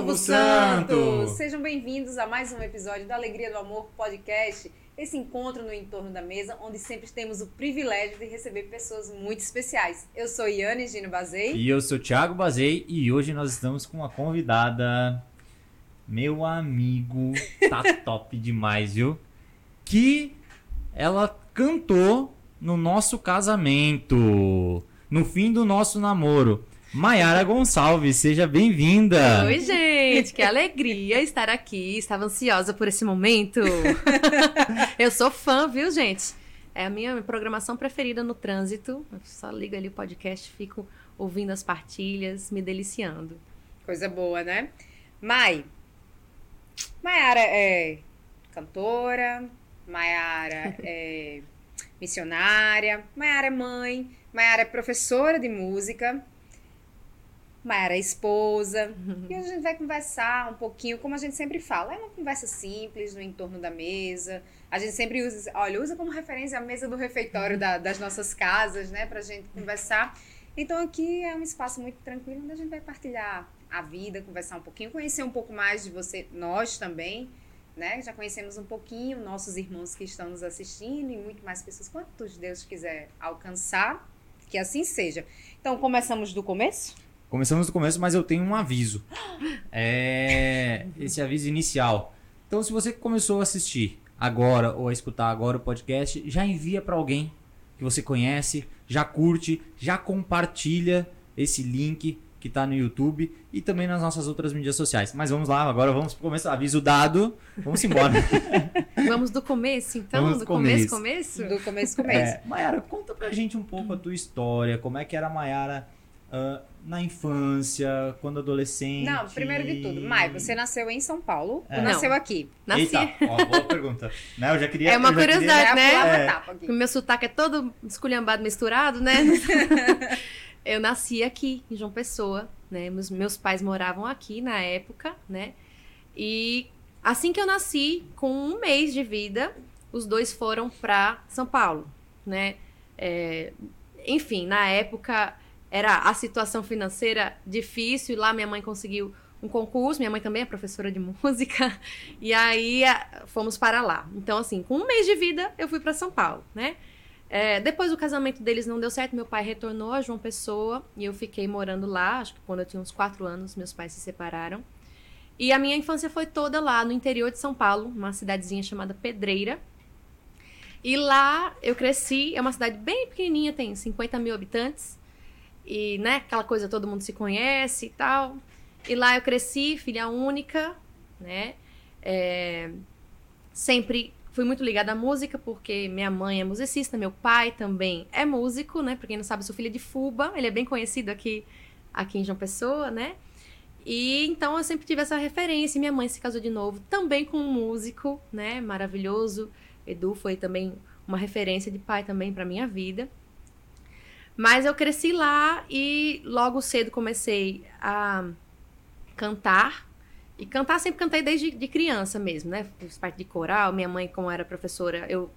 Povo Santo! Sejam bem-vindos a mais um episódio do Alegria do Amor Podcast. Esse encontro no entorno da mesa, onde sempre temos o privilégio de receber pessoas muito especiais. Eu sou Iane Gino Bazei. E eu sou Thiago Bazei e hoje nós estamos com uma convidada. Meu amigo, tá top demais, viu? Que ela cantou no nosso casamento, no fim do nosso namoro. Maiara Gonçalves, seja bem-vinda. Oi, gente, que alegria estar aqui. Estava ansiosa por esse momento. Eu sou fã, viu, gente? É a minha programação preferida no trânsito. Eu só ligo ali o podcast, fico ouvindo as partilhas, me deliciando. Coisa boa, né? Mai, Maiara é cantora, Maiara é missionária, Maiara é mãe, Maiara é professora de música. Mara, esposa. Uhum. E a gente vai conversar um pouquinho, como a gente sempre fala. É uma conversa simples no entorno da mesa. A gente sempre usa, olha, usa como referência a mesa do refeitório da, das nossas casas, né? Pra gente conversar. Então aqui é um espaço muito tranquilo onde a gente vai partilhar a vida, conversar um pouquinho, conhecer um pouco mais de você, nós também, né? Já conhecemos um pouquinho nossos irmãos que estão nos assistindo e muito mais pessoas, quantos Deus quiser alcançar, que assim seja. Então começamos do começo? Começamos do começo, mas eu tenho um aviso. É esse aviso inicial. Então, se você começou a assistir agora ou a escutar agora o podcast, já envia para alguém que você conhece, já curte, já compartilha esse link que está no YouTube e também nas nossas outras mídias sociais. Mas vamos lá, agora vamos pro começo. Aviso dado, vamos embora. vamos do começo, então? Vamos do, começo, começo? Do começo, começo. É, Mayara, conta pra gente um pouco a tua história, como é que era a Mayara uh, na infância, quando adolescente? Não, primeiro de tudo, Mai, você nasceu em São Paulo é. ou nasceu aqui? Nasci. Eita, ó, boa pergunta. Né, eu já queria... É uma curiosidade, queria... né? É. O meu sotaque é todo esculhambado, misturado, né? eu nasci aqui, em João Pessoa, né? Meus, meus pais moravam aqui na época, né? E assim que eu nasci, com um mês de vida, os dois foram para São Paulo, né? É, enfim, na época era a situação financeira difícil, e lá minha mãe conseguiu um concurso, minha mãe também é professora de música, e aí fomos para lá. Então, assim, com um mês de vida, eu fui para São Paulo, né? É, depois o casamento deles não deu certo, meu pai retornou a João Pessoa e eu fiquei morando lá. Acho que quando eu tinha uns quatro anos, meus pais se separaram. E a minha infância foi toda lá no interior de São Paulo, uma cidadezinha chamada Pedreira. E lá eu cresci, é uma cidade bem pequenininha, tem 50 mil habitantes. E, né, aquela coisa todo mundo se conhece e tal. E lá eu cresci, filha única, né? É, sempre fui muito ligada à música, porque minha mãe é musicista, meu pai também é músico, né? Pra quem não sabe, sou filha de Fuba, ele é bem conhecido aqui, aqui em João Pessoa, né? E então eu sempre tive essa referência. Minha mãe se casou de novo, também com um músico, né? Maravilhoso. Edu foi também uma referência de pai também para minha vida. Mas eu cresci lá e logo cedo comecei a cantar. E cantar sempre cantei desde de criança mesmo, né? Fiz parte de coral. Minha mãe, como era professora, eu,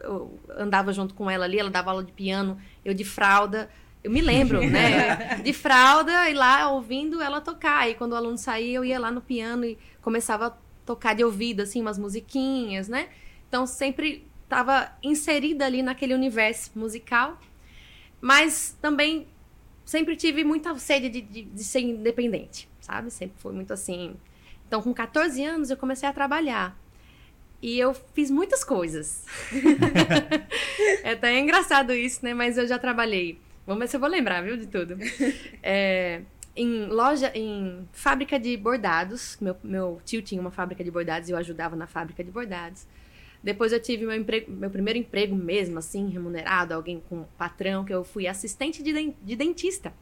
eu andava junto com ela ali. Ela dava aula de piano, eu de fralda. Eu me lembro, né? De fralda e lá ouvindo ela tocar. E quando o aluno saía, eu ia lá no piano e começava a tocar de ouvido, assim, umas musiquinhas, né? Então sempre estava inserida ali naquele universo musical. Mas também sempre tive muita sede de, de, de, ser independente, sabe? Sempre foi muito assim. Então, com 14 anos, eu comecei a trabalhar. E eu fiz muitas coisas. é até engraçado isso, né? Mas eu já trabalhei. Vamos ver se eu vou lembrar, viu, de tudo. É, em loja, em fábrica de bordados. Meu, meu tio tinha uma fábrica de bordados e eu ajudava na fábrica de bordados. Depois eu tive meu, emprego, meu primeiro emprego mesmo, assim, remunerado, alguém com patrão, que eu fui assistente de, de dentista.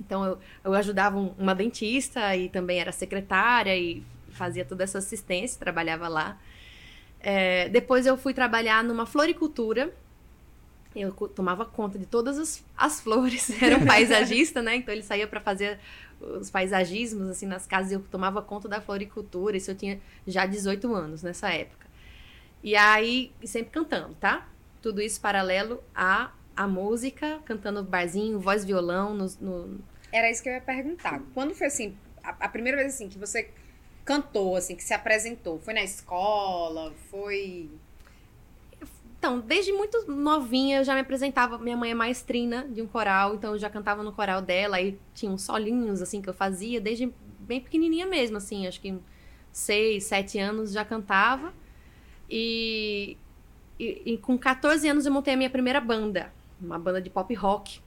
Então eu, eu ajudava um, uma dentista e também era secretária e fazia toda essa assistência, trabalhava lá. É, depois eu fui trabalhar numa floricultura. Eu tomava conta de todas as, as flores. Era um paisagista, né? Então ele saía para fazer os paisagismos assim nas casas. Eu tomava conta da floricultura. Isso eu tinha já 18 anos nessa época. E aí, sempre cantando, tá? Tudo isso paralelo à, à música, cantando barzinho, voz violão. No, no... Era isso que eu ia perguntar. Quando foi assim, a, a primeira vez assim que você cantou, assim, que se apresentou? Foi na escola? Foi. Então, desde muito novinha eu já me apresentava. Minha mãe é maestrina de um coral, então eu já cantava no coral dela. E tinha uns solinhos, assim, que eu fazia desde bem pequenininha mesmo, assim. Acho que seis, sete anos já cantava. E, e, e com 14 anos eu montei a minha primeira banda. Uma banda de pop rock.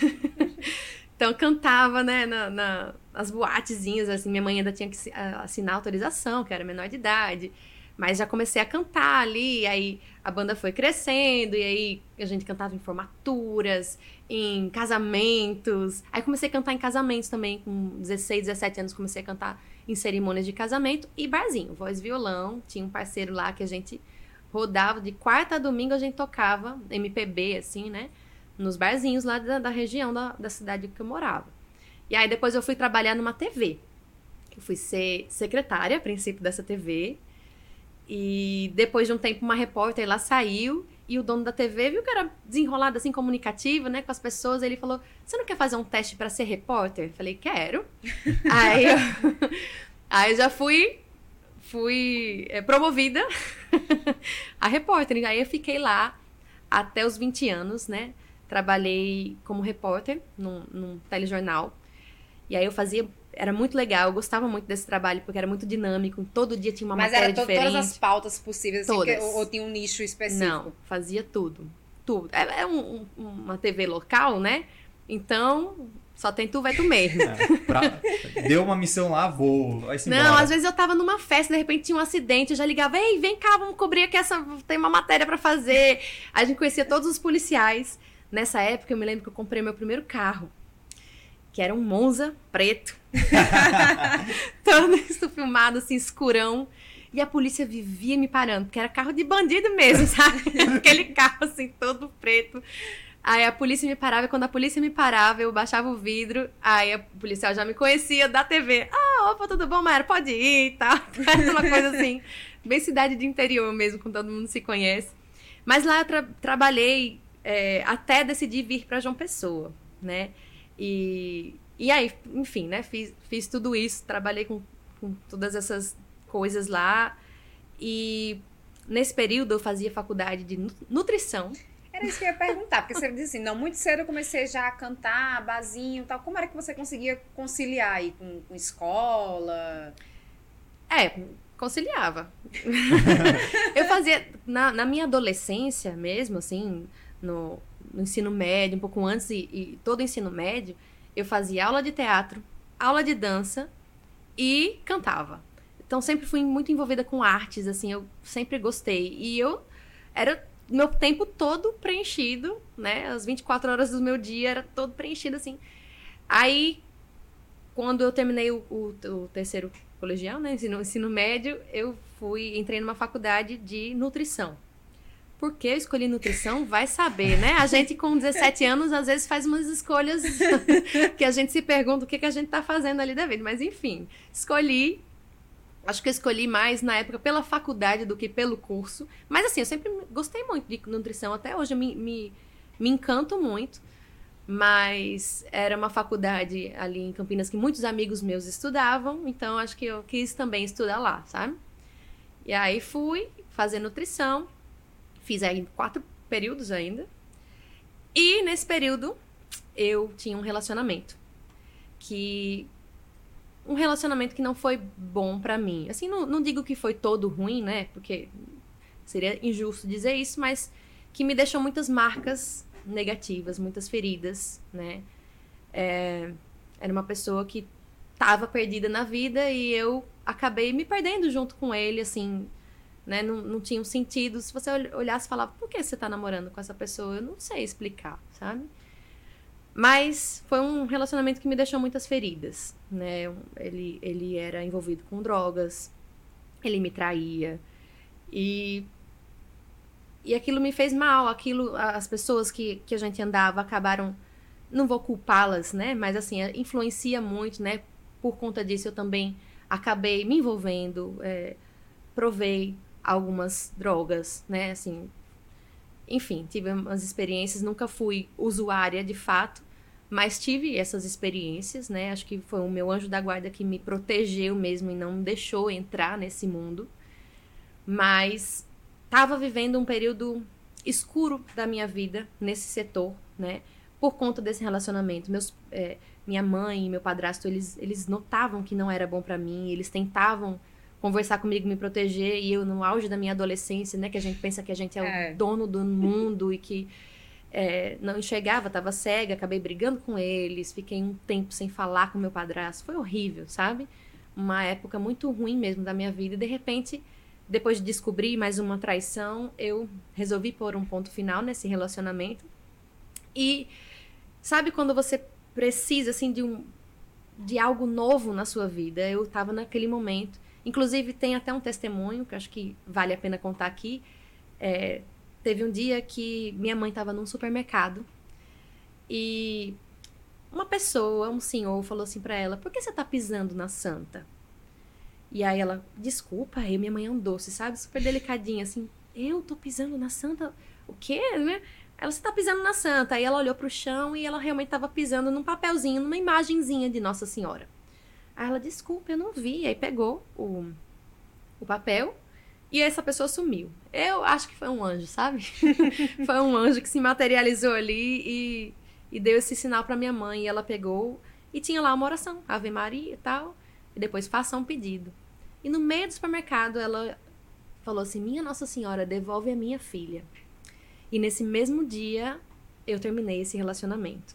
então eu cantava, né, na, na, nas boatezinhas, assim. Minha mãe ainda tinha que assinar autorização, que era menor de idade. Mas já comecei a cantar ali, aí a banda foi crescendo, e aí a gente cantava em formaturas, em casamentos. Aí comecei a cantar em casamentos também, com 16, 17 anos comecei a cantar em cerimônias de casamento e barzinho, voz violão. Tinha um parceiro lá que a gente rodava de quarta a domingo, a gente tocava MPB, assim, né? Nos barzinhos lá da, da região da, da cidade que eu morava. E aí depois eu fui trabalhar numa TV. Eu fui ser secretária, a princípio, dessa TV. E depois de um tempo, uma repórter lá saiu e o dono da TV viu que era desenrolado assim, comunicativo, né, com as pessoas. Ele falou: Você não quer fazer um teste para ser repórter? Falei: Quero. aí, eu, aí eu já fui, fui é, promovida a repórter. Aí eu fiquei lá até os 20 anos, né? Trabalhei como repórter num, num telejornal. E aí eu fazia era muito legal, eu gostava muito desse trabalho, porque era muito dinâmico, todo dia tinha uma Mas matéria era diferente. Mas todas as pautas possíveis, assim, Todas. que- ou, ou tinha um nicho específico? Não, fazia tudo. Tudo. É, é um- um- uma TV local, né? Então, só tem tu, vai tu mesmo. É, pra- deu uma missão lá, vou. Vai Não, embora. às vezes eu tava numa festa, de repente tinha um acidente, eu já ligava, ei, vem cá, vamos cobrir aqui essa. Tem uma matéria pra fazer. A gente conhecia todos os policiais. Nessa época, eu me lembro que eu comprei meu primeiro carro, que era um Monza preto. Todo isso filmado, assim, escurão. E a polícia vivia me parando, porque era carro de bandido mesmo, sabe? Aquele carro, assim, todo preto. Aí a polícia me parava, e quando a polícia me parava, eu baixava o vidro, aí a policial já me conhecia da TV. Ah, opa, tudo bom, Mayara? Pode ir e tal. Era uma coisa assim, bem cidade de interior mesmo, com todo mundo se conhece. Mas lá eu tra- trabalhei é, até decidir vir para João Pessoa, né? E, e aí, enfim, né? Fiz, fiz tudo isso, trabalhei com, com todas essas coisas lá. E nesse período eu fazia faculdade de nu- nutrição. Era isso que eu ia perguntar, porque você disse assim, não, muito cedo eu comecei já a cantar, basinho e tal. Como era que você conseguia conciliar aí com, com escola? É, conciliava. eu fazia, na, na minha adolescência mesmo, assim, no, no ensino médio, um pouco antes e, e todo o ensino médio, eu fazia aula de teatro, aula de dança e cantava. Então sempre fui muito envolvida com artes, assim, eu sempre gostei. E eu era meu tempo todo preenchido, né? As 24 horas do meu dia era todo preenchido, assim. Aí, quando eu terminei o, o- o terceiro colegial, né? Ensino, ensino médio, eu fui, entrei numa faculdade de nutrição. Por que eu escolhi nutrição? Vai saber, né? A gente com 17 anos, às vezes, faz umas escolhas que a gente se pergunta o que, que a gente tá fazendo ali da vida. Mas, enfim, escolhi. Acho que eu escolhi mais na época pela faculdade do que pelo curso. Mas, assim, eu sempre gostei muito de nutrição. Até hoje eu me, me, me encanto muito. Mas era uma faculdade ali em Campinas que muitos amigos meus estudavam. Então, acho que eu quis também estudar lá, sabe? E aí fui fazer nutrição. Fiz aí quatro períodos ainda. E nesse período eu tinha um relacionamento que um relacionamento que não foi bom pra mim. Assim, não, não digo que foi todo ruim, né? Porque seria injusto dizer isso, mas que me deixou muitas marcas negativas, muitas feridas, né? É, era uma pessoa que estava perdida na vida e eu acabei me perdendo junto com ele, assim, né? Não, não tinha um sentido. Se você ol- olhasse e falava, por que você tá namorando com essa pessoa? Eu não sei explicar, sabe? Mas foi um relacionamento que me deixou muitas feridas, né? Ele, ele era envolvido com drogas, ele me traía. E, e aquilo me fez mal. Aquilo, as pessoas que, que a gente andava acabaram. Não vou culpá-las, né? Mas assim, influencia muito, né? Por conta disso, eu também acabei me envolvendo, é, provei algumas drogas, né? Assim, enfim, tive umas experiências, nunca fui usuária de fato, Mas tive essas experiências, né? Acho que foi o meu anjo da guarda que me protegeu mesmo e não me deixou entrar nesse mundo. Mas estava vivendo um período escuro da minha vida nesse setor, né? Por conta desse relacionamento. Meus, é, minha mãe e meu padrasto, eles, eles notavam que não era bom para mim, eles tentavam conversar comigo, me proteger, e eu no auge da minha adolescência, né, que a gente pensa que a gente é, é. o dono do mundo e que é, não enxergava, estava cega, acabei brigando com eles, fiquei um tempo sem falar com meu padrasto, foi horrível, sabe? Uma época muito ruim mesmo da minha vida, e de repente, depois de descobrir mais uma traição, eu resolvi pôr um ponto final nesse relacionamento, e sabe quando você precisa, assim, de um de algo novo na sua vida, eu estava naquele momento, Inclusive, tem até um testemunho que acho que vale a pena contar aqui. É, teve um dia que minha mãe estava num supermercado e uma pessoa, um senhor, falou assim para ela: Por que você tá pisando na santa? E aí ela, desculpa, aí minha mãe é um doce, sabe? Super delicadinha, assim. Eu tô pisando na santa? O quê? Né? Ela, você tá pisando na santa. Aí ela olhou pro chão e ela realmente tava pisando num papelzinho, numa imagenzinha de Nossa Senhora. Aí ela, desculpa, eu não vi. Aí pegou o, o papel e essa pessoa sumiu. Eu acho que foi um anjo, sabe? foi um anjo que se materializou ali e, e deu esse sinal para minha mãe. E ela pegou e tinha lá uma oração, Ave Maria e tal. E depois faça um pedido. E no meio do supermercado ela falou assim: Minha Nossa Senhora, devolve a minha filha. E nesse mesmo dia eu terminei esse relacionamento.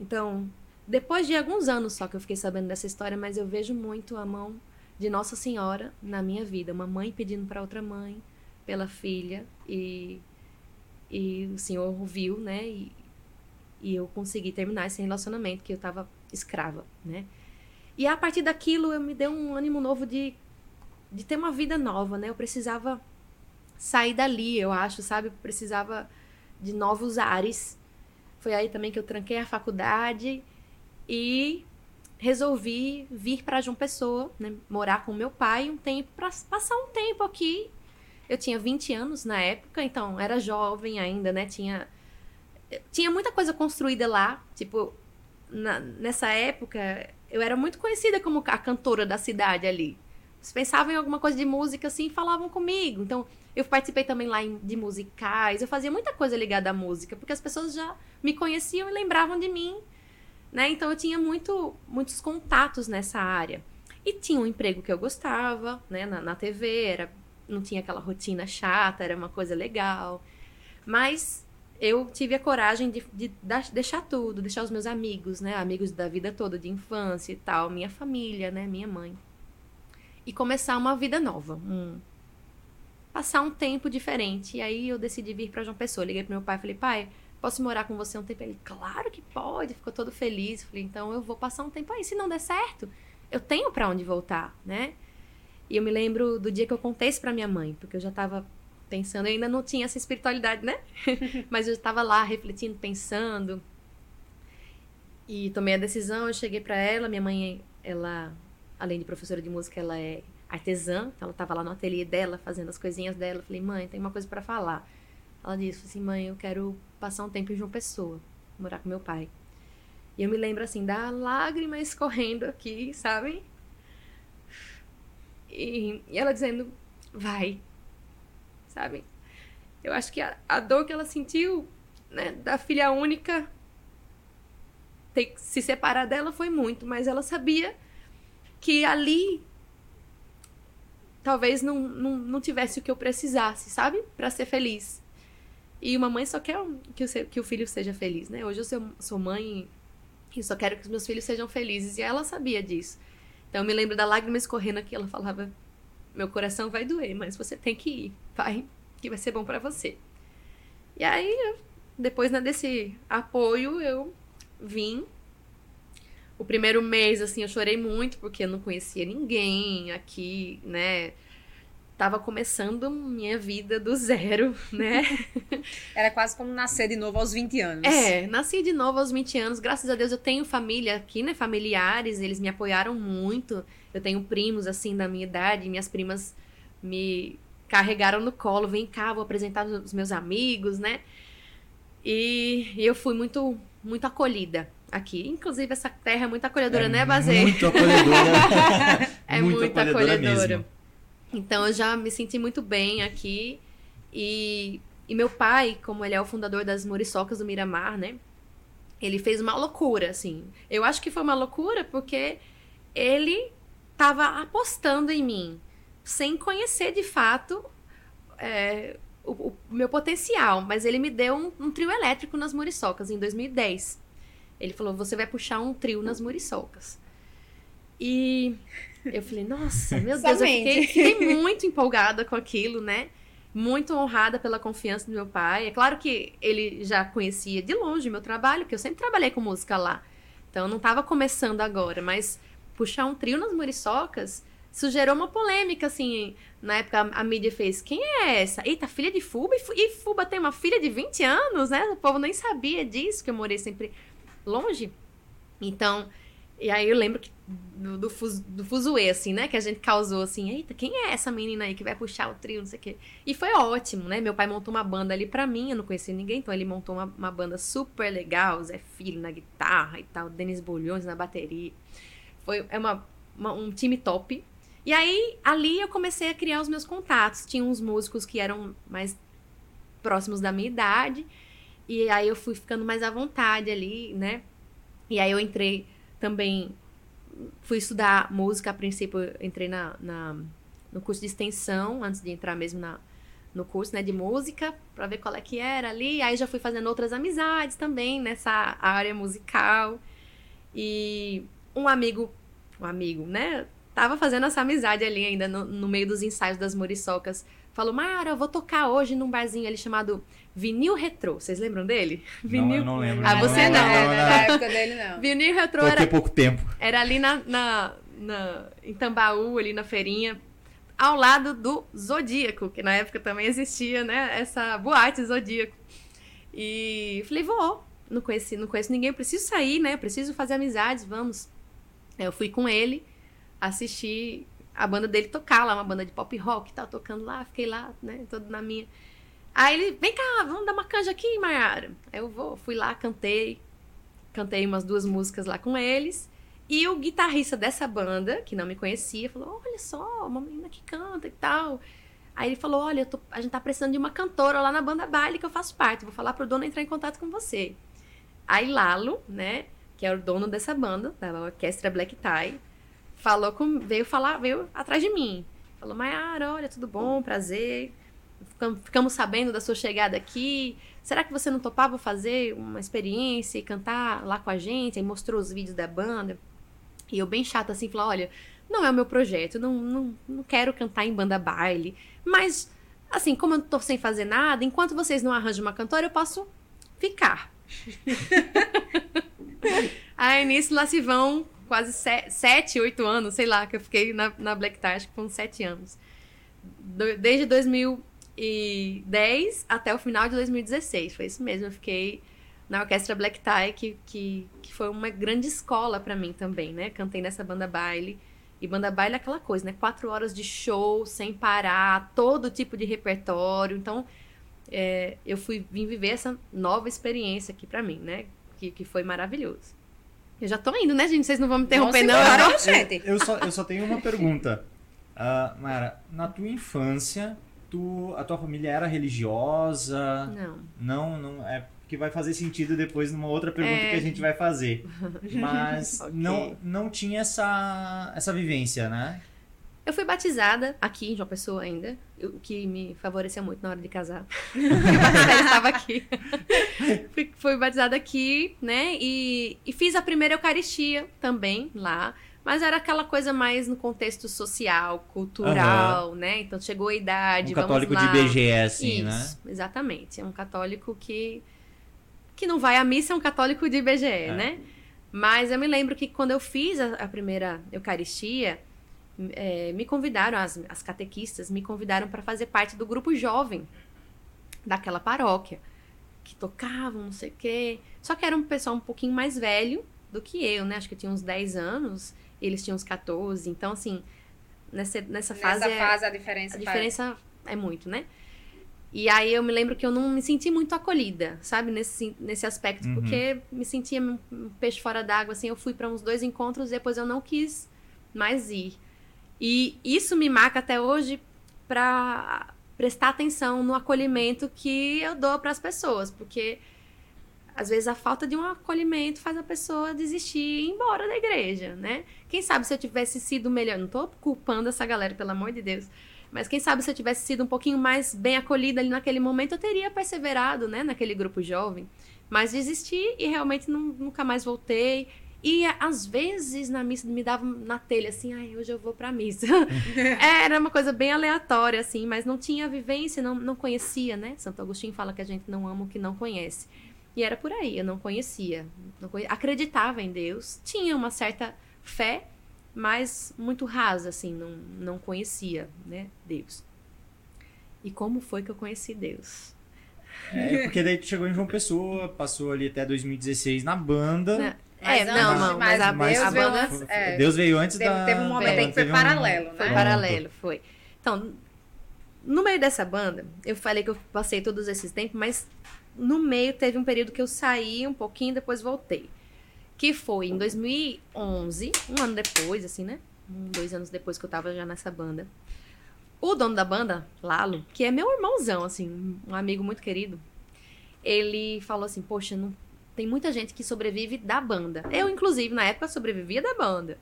Então, depois de alguns anos só que eu fiquei sabendo dessa história, mas eu vejo muito a mão de Nossa Senhora na minha vida. Uma mãe pedindo para outra mãe pela filha e, e o Senhor ouviu, né? E, e eu consegui terminar esse relacionamento que eu estava escrava, né? E a partir daquilo eu me deu um ânimo novo de, de ter uma vida nova, né? Eu precisava sair dali, eu acho, sabe? Eu precisava de novos ares. Foi aí também que eu tranquei a faculdade e resolvi vir para João Pessoa, né, morar com meu pai um tempo, para passar um tempo aqui. Eu tinha 20 anos na época, então era jovem ainda, né? Tinha, tinha muita coisa construída lá. Tipo, na, nessa época, eu era muito conhecida como a cantora da cidade ali. Eles pensavam em alguma coisa de música assim falavam comigo. Então, eu participei também lá em, de musicais. Eu fazia muita coisa ligada à música, porque as pessoas já me conheciam e lembravam de mim né? Então eu tinha muito, muitos contatos nessa área. E tinha um emprego que eu gostava, né? Na, na TV, era, não tinha aquela rotina chata, era uma coisa legal. Mas eu tive a coragem de, de, de, deixar tudo, deixar os meus amigos, né? Amigos da vida toda, de infância e tal, minha família, né? Minha mãe. E começar uma vida nova. Passar um tempo diferente. E aí eu decidi vir para João Pessoa. Liguei pro meu pai e falei, pai, posso morar com você um tempo? Ele, claro que pode, ficou todo feliz. Falei, então eu vou passar um tempo aí. Se não der certo, eu tenho para onde voltar, né? E eu me lembro do dia que eu contei isso pra minha mãe, porque eu já tava pensando, eu ainda não tinha essa espiritualidade, né? Mas eu estava lá refletindo, pensando. E tomei a decisão, eu cheguei para ela, minha mãe, ela, além de professora de música, ela é artesã, então ela estava lá no ateliê dela, fazendo as coisinhas dela. Eu falei, mãe, tem uma coisa para falar. Ela disse assim, mãe, eu quero passar um tempo em João Pessoa, morar com meu pai. E eu me lembro assim da lágrima escorrendo aqui, sabe? E, e ela dizendo, vai, sabe? Eu acho que a, a dor que ela sentiu, né, da filha única ter que se separar dela foi muito, mas ela sabia que ali talvez não, não, não tivesse o que eu precisasse, sabe? para ser feliz. E uma mãe só quer que o, que o filho seja feliz, né? Hoje eu sou, sou mãe e só quero que os meus filhos sejam felizes. E ela sabia disso. Então eu me lembro da lágrima escorrendo aqui. Ela falava: Meu coração vai doer, mas você tem que ir, pai, que vai ser bom para você. E aí, depois né, desse apoio, eu vim. O primeiro mês, assim, eu chorei muito porque eu não conhecia ninguém aqui, né? Tava começando minha vida do zero, né? Era quase como nascer de novo aos 20 anos. É, nasci de novo aos 20 anos. Graças a Deus eu tenho família aqui, né? Familiares, eles me apoiaram muito. Eu tenho primos, assim, da minha idade. Minhas primas me carregaram no colo. Vem cá, vou apresentar os meus amigos, né? E eu fui muito, muito acolhida. aqui. Inclusive, essa terra é muito acolhedora, né, Bazê? Muito acolhedora. É muito, acolhedora. Mesmo. Então, eu já me senti muito bem aqui. E, e meu pai, como ele é o fundador das Muriçocas do Miramar, né? Ele fez uma loucura, assim. Eu acho que foi uma loucura porque ele estava apostando em mim, sem conhecer de fato é, o, o, meu potencial. Mas ele me deu um, um, trio elétrico nas muriçocas em 2010. Ele falou: você vai puxar um trio nas muriçocas. E eu falei, nossa, meu Deus, eu fiquei, fiquei muito empolgada com aquilo, né? Muito honrada pela confiança do meu pai. É claro que ele já conhecia de longe o meu trabalho, que eu sempre trabalhei com música lá. Então não estava começando agora, mas puxar um trio nas muriçocas, isso gerou uma polêmica, assim. Na época a, a mídia fez: quem é essa? Eita, filha de Fuba? E, e Fuba tem uma filha de 20 anos, né? O povo nem sabia disso, que eu morei sempre longe. Então, e aí eu lembro que do, do, do fuzuê, assim, né? Que a gente causou assim, eita, quem é essa menina aí que vai puxar o trio, não sei o quê. E foi ótimo, né? Meu pai montou uma banda ali pra mim, eu não conhecia ninguém, então ele montou uma, uma banda super legal, Zé Filho na guitarra e tal, Denis Bulhões na bateria. Foi é uma, uma, um time top. E aí, ali eu comecei a criar os meus contatos. Tinha uns músicos que eram mais próximos da minha idade. E aí eu fui ficando mais à vontade ali, né? E aí eu entrei também. Fui estudar música, a princípio eu entrei na, na, no curso de extensão, antes de entrar mesmo na, no curso né, de música, para ver qual é que era ali. Aí já fui fazendo outras amizades também nessa área musical. E um amigo, um amigo, né? Tava fazendo essa amizade ali ainda no, no meio dos ensaios das muriçocas. Falou, Mara, eu vou tocar hoje num barzinho ali chamado Vinil Retrô. Vocês lembram dele? Vinil... Não, eu não lembro. Ah, você não. não, não, não na época dele não. Vinil Retrô era... pouco tempo. Era ali na, na, na, em Tambaú, ali na feirinha, ao lado do Zodíaco, que na época também existia, né? Essa boate Zodíaco. E falei, vou. Não conheci, não conheço ninguém, preciso sair, né? Preciso fazer amizades, vamos. Eu fui com ele, assisti a banda dele tocar lá, uma banda de pop rock, tá tocando lá, fiquei lá, né, todo na minha. Aí ele, vem cá, vamos dar uma canja aqui, Mayara. Aí eu vou, fui lá, cantei, cantei umas duas músicas lá com eles. E o guitarrista dessa banda, que não me conhecia, falou: Olha só, uma menina que canta e tal. Aí ele falou: Olha, tô, a gente tá precisando de uma cantora lá na banda baile que eu faço parte. Vou falar pro dono entrar em contato com você. Aí Lalo, né, que é o dono dessa banda, da orquestra Black Tie, falou com, veio falar, veio atrás de mim. Falou, Mayara, olha, tudo bom, prazer. Ficamos sabendo da sua chegada aqui. Será que você não topava fazer uma experiência e cantar lá com a gente? Aí mostrou os vídeos da banda. E eu bem chata assim, falou, olha, não é o meu projeto, não, não, não quero cantar em banda baile. Mas, assim, como eu tô sem fazer nada, enquanto vocês não arranjam uma cantora, eu posso ficar. Aí nisso lá se vão quase sete, oito anos, sei lá, que eu fiquei na, na Black Tie, acho que foram sete anos. Do, desde 2010 até o final de 2016, foi isso mesmo. Eu fiquei na orquestra Black Tie, que, que, que foi uma grande escola para mim também, né? Cantei nessa banda baile. E banda baile é aquela coisa, né? Quatro horas de show, sem parar, todo tipo de repertório. Então, é, eu fui vim viver essa nova experiência aqui para mim, né? Que, que foi maravilhoso. Eu já tô indo, né, gente? Vocês não vão me interromper, não? Embora, gente. Eu, só, eu só tenho uma pergunta. Uh, Mara, na tua infância, tu, a tua família era religiosa? Não. Não, não é que vai fazer sentido depois numa outra pergunta é... que a gente vai fazer. Mas okay. não, não tinha essa, essa vivência, né? Eu fui batizada aqui em João Pessoa ainda, o que me favoreceu muito na hora de casar. eu estava aqui. fui, fui, batizada aqui, né? E, e fiz a primeira Eucaristia também lá. Mas era aquela coisa mais no contexto social, cultural, uhum. né? Então chegou a idade, um católico de BGE, assim, né? Isso, né? Exatamente. É um católico que que não vai à missa, é um católico de BGE, é. né? Mas eu me lembro que quando eu fiz a, a primeira Eucaristia, é, me convidaram, as, as catequistas me convidaram para fazer parte do grupo jovem daquela paróquia, que tocavam, não sei o quê. Só que era um pessoal um pouquinho mais velho do que eu, né? Acho que eu tinha uns 10 anos, eles tinham uns 14. Então, assim, nessa, nessa fase. Nessa é, fase a diferença. A diferença faz... é muito, né? E aí eu me lembro que eu não me senti muito acolhida, sabe, nesse, nesse aspecto, Uhum. porque me sentia um um peixe fora d'água, assim, eu fui para uns dois encontros e depois eu não quis mais ir. E isso me marca até hoje para prestar atenção no acolhimento que eu dou para as pessoas, porque às vezes a falta de um acolhimento faz a pessoa desistir e ir embora da igreja, né? Quem sabe se eu tivesse sido melhor, não tô culpando essa galera, pelo amor de Deus, mas quem sabe se eu tivesse sido um pouquinho mais bem acolhida ali naquele momento, eu teria perseverado, né, naquele grupo jovem. Mas desisti e realmente não- nunca mais voltei. E às vezes na missa me dava na telha assim, ai, hoje eu vou pra missa. Era uma coisa bem aleatória, assim, mas não tinha vivência, não, não conhecia, né? Santo Agostinho fala que a gente não ama o que não conhece. E era por aí, eu não conhecia. Não conhe- Acreditava em Deus, tinha uma certa fé, mas muito rasa, assim, não, não conhecia, né, Deus. E como foi que eu conheci Deus? É, porque daí tu chegou em João Pessoa, passou ali até 2016 na banda. Né? Mas é, antes, não, não, mas, a, mas a veio banda antes. é. Deus veio antes Teve, da. teve um momento É, aí que foi teve um- paralelo, Foi né? paralelo, foi. Então, no meio dessa banda, eu falei que eu passei todos esses tempos, mas no meio teve um período que eu saí um pouquinho, depois voltei. Que foi em 2011, um ano depois, assim, né? Um, dois anos depois que eu tava já nessa banda. O dono da banda, Lalo, que é meu irmãozão, assim, um amigo muito querido, ele falou assim: Poxa, não, tem muita gente que sobrevive da banda. Eu, inclusive, na época, sobrevivia da banda.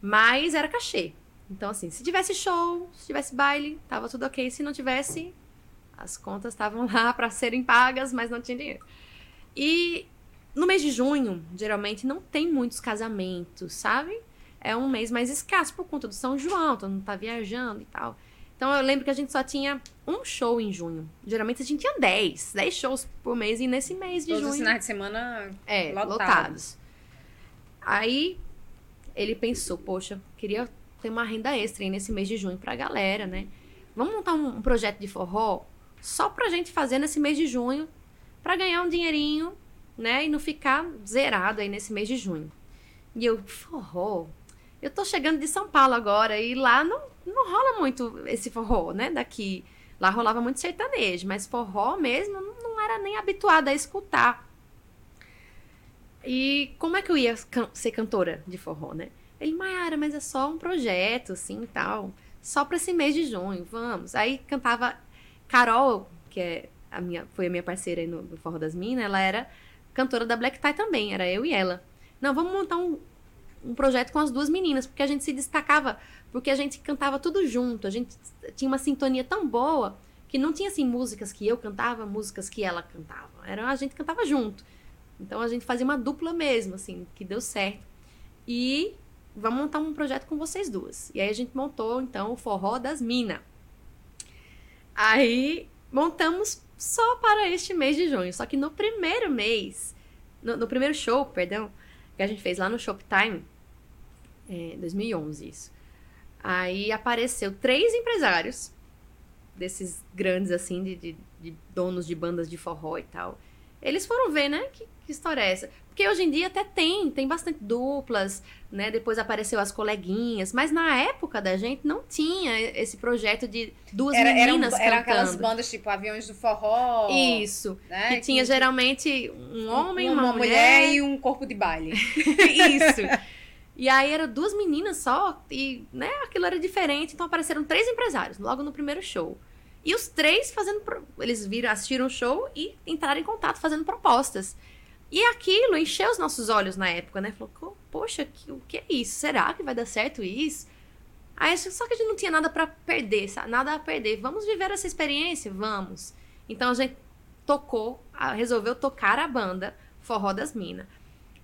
Mas era cachê. Então, assim, se tivesse show, se tivesse baile, tava tudo ok. Se não tivesse, as contas estavam lá para serem pagas, mas não tinha dinheiro. E no mês de junho, geralmente, não tem muitos casamentos, sabe? É um mês mais escasso por conta do São João, todo mundo tá viajando e tal. Então eu lembro que a gente só tinha um show em junho. Geralmente a gente tinha 10, 10 shows por mês, e nesse mês de Todos os junho. finais de semana. É, Lotados. lotados. Aí ele pensou, poxa, queria ter uma renda extra aí nesse mês de junho pra galera, né? Vamos montar um, um projeto de forró só pra gente fazer nesse mês de junho pra ganhar um dinheirinho, né? E não ficar zerado aí nesse mês de junho. E eu, forró? Eu tô chegando de São Paulo agora e lá não, não rola muito esse forró, né? Daqui. Lá rolava muito sertanejo, mas forró mesmo não, era nem habituada a escutar. E como é que eu ia can- ser cantora de forró, né? Ele, Mayara, mas é só um projeto, assim, tal. Só pra esse mês de junho, vamos. Aí cantava Carol, que é a minha, foi a minha parceira aí no, no Forró das Minas, ela era cantora da Black Tie também, era eu e ela. Não, vamos montar um, um projeto com as duas meninas, porque a gente se destacava, porque a gente cantava tudo junto, a gente tinha uma sintonia tão boa que não tinha assim músicas que eu cantava, músicas que ela cantava. Era a gente cantava junto. Então a gente fazia uma dupla mesmo, assim, que deu certo. E vamos montar um projeto com vocês duas. E aí a gente montou, então, o Forró das Minas. Aí montamos só para este mês de junho. Só que no primeiro mês, no, no primeiro show, perdão, que a gente fez lá no Shoptime, é, 2011 isso. Aí apareceu três empresários, desses grandes assim, de, de, de donos de bandas de forró e tal. Eles foram ver, né? Que, que história é essa? Porque hoje em dia até tem, tem bastante duplas, né? Depois apareceu as coleguinhas, mas na época da gente não tinha esse projeto de duas Era, eram, meninas era aquelas cantando. bandas tipo Aviões do Forró. Isso. Né? Que tinha geralmente um homem, uma, uma mulher. e um corpo de baile. Isso. E aí eram duas meninas só, e né, aquilo era diferente, então apareceram três empresários logo no primeiro show. E os três fazendo. Eles viram, assistiram o show e entraram em contato fazendo propostas. E aquilo encheu os nossos olhos na época, né? Falou, "Co- poxa, o que é isso? Será que vai dar certo isso? Aí só que a gente não tinha nada pra perder, nada a perder. Vamos viver essa experiência? Vamos. Então a gente tocou, resolveu tocar a banda Forró das Minas.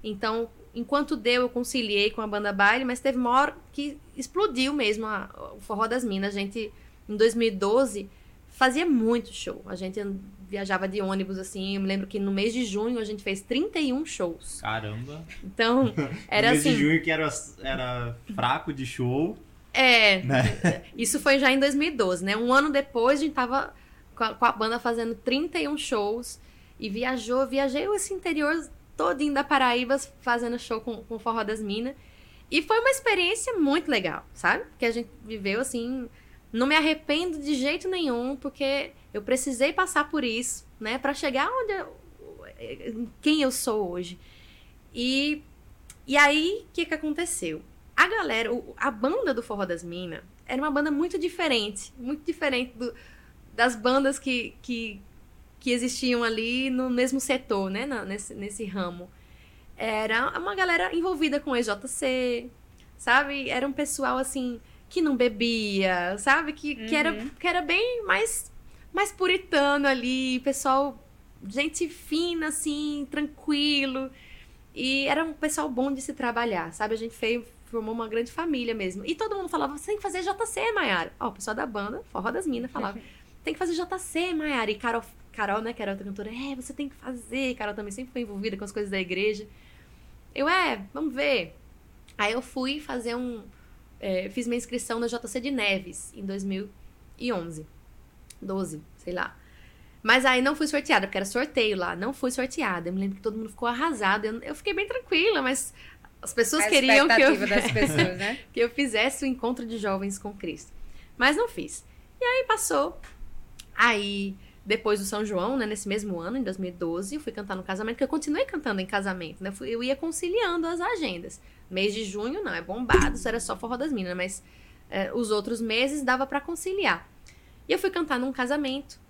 Então, enquanto deu, eu conciliei com a banda baile, mas teve uma hora que explodiu mesmo a- o Forró das Minas. A gente, em 2012, fazia muito show. A gente viajava de ônibus, assim. Eu me lembro que no mês de junho a gente fez 31 shows. Caramba. Então, era no mês assim. de junho que era, era fraco de show. É, Né? isso foi já em 2012, né? Um ano depois a gente tava com a, com a banda fazendo 31 shows e viajou, viajei esse interior todinho da Paraíba fazendo show com, com o Forró das Minas. E foi uma experiência muito legal, sabe? Que a gente viveu, assim, Não me arrependo de jeito nenhum, porque eu precisei passar por isso, né, para chegar onde eu, quem eu sou hoje. E e aí, o que que aconteceu? A galera, a banda do Forró das Minas era uma banda muito diferente, muito diferente do, das bandas que, que, que existiam ali no mesmo setor, né, nesse, nesse ramo. Era uma galera envolvida com EJC, sabe? Era um pessoal assim que não bebia, sabe? Que, uhum. que, era, uhum. que era bem mais, mais puritano ali, pessoal, gente fina, assim, tranquilo. E era um pessoal bom de se trabalhar, sabe? A gente fez, formou uma grande família mesmo. E todo mundo falava, você tem que fazer JC, Maiara. Ó, o pessoal da banda, Forró das Minas, falava, tem que fazer JC, Maiara. E Carol, Carol, né, que era outra cantora, é, você tem que fazer. Carol também sempre foi envolvida com as coisas da igreja. Eu, é, vamos ver. Aí eu fui fazer um, é, fiz minha inscrição na JC de Neves em 2011. 12, sei lá. Mas aí não fui sorteada, porque era sorteio lá. Não fui sorteada. Eu me lembro que todo mundo ficou arrasado. Eu, eu fiquei bem tranquila, mas as pessoas a queriam que eu, das pessoas, né? que eu fizesse o encontro de jovens com Cristo. Mas não fiz. E aí passou. Aí, depois do São João, né, nesse mesmo ano, em 2012, eu fui cantar no casamento, porque eu continuei cantando em casamento, né? Eu ia conciliando as agendas. Mês de junho, não, é bombado, isso era só forró das minas, mas é, os outros meses dava para conciliar. E eu fui cantar num casamento,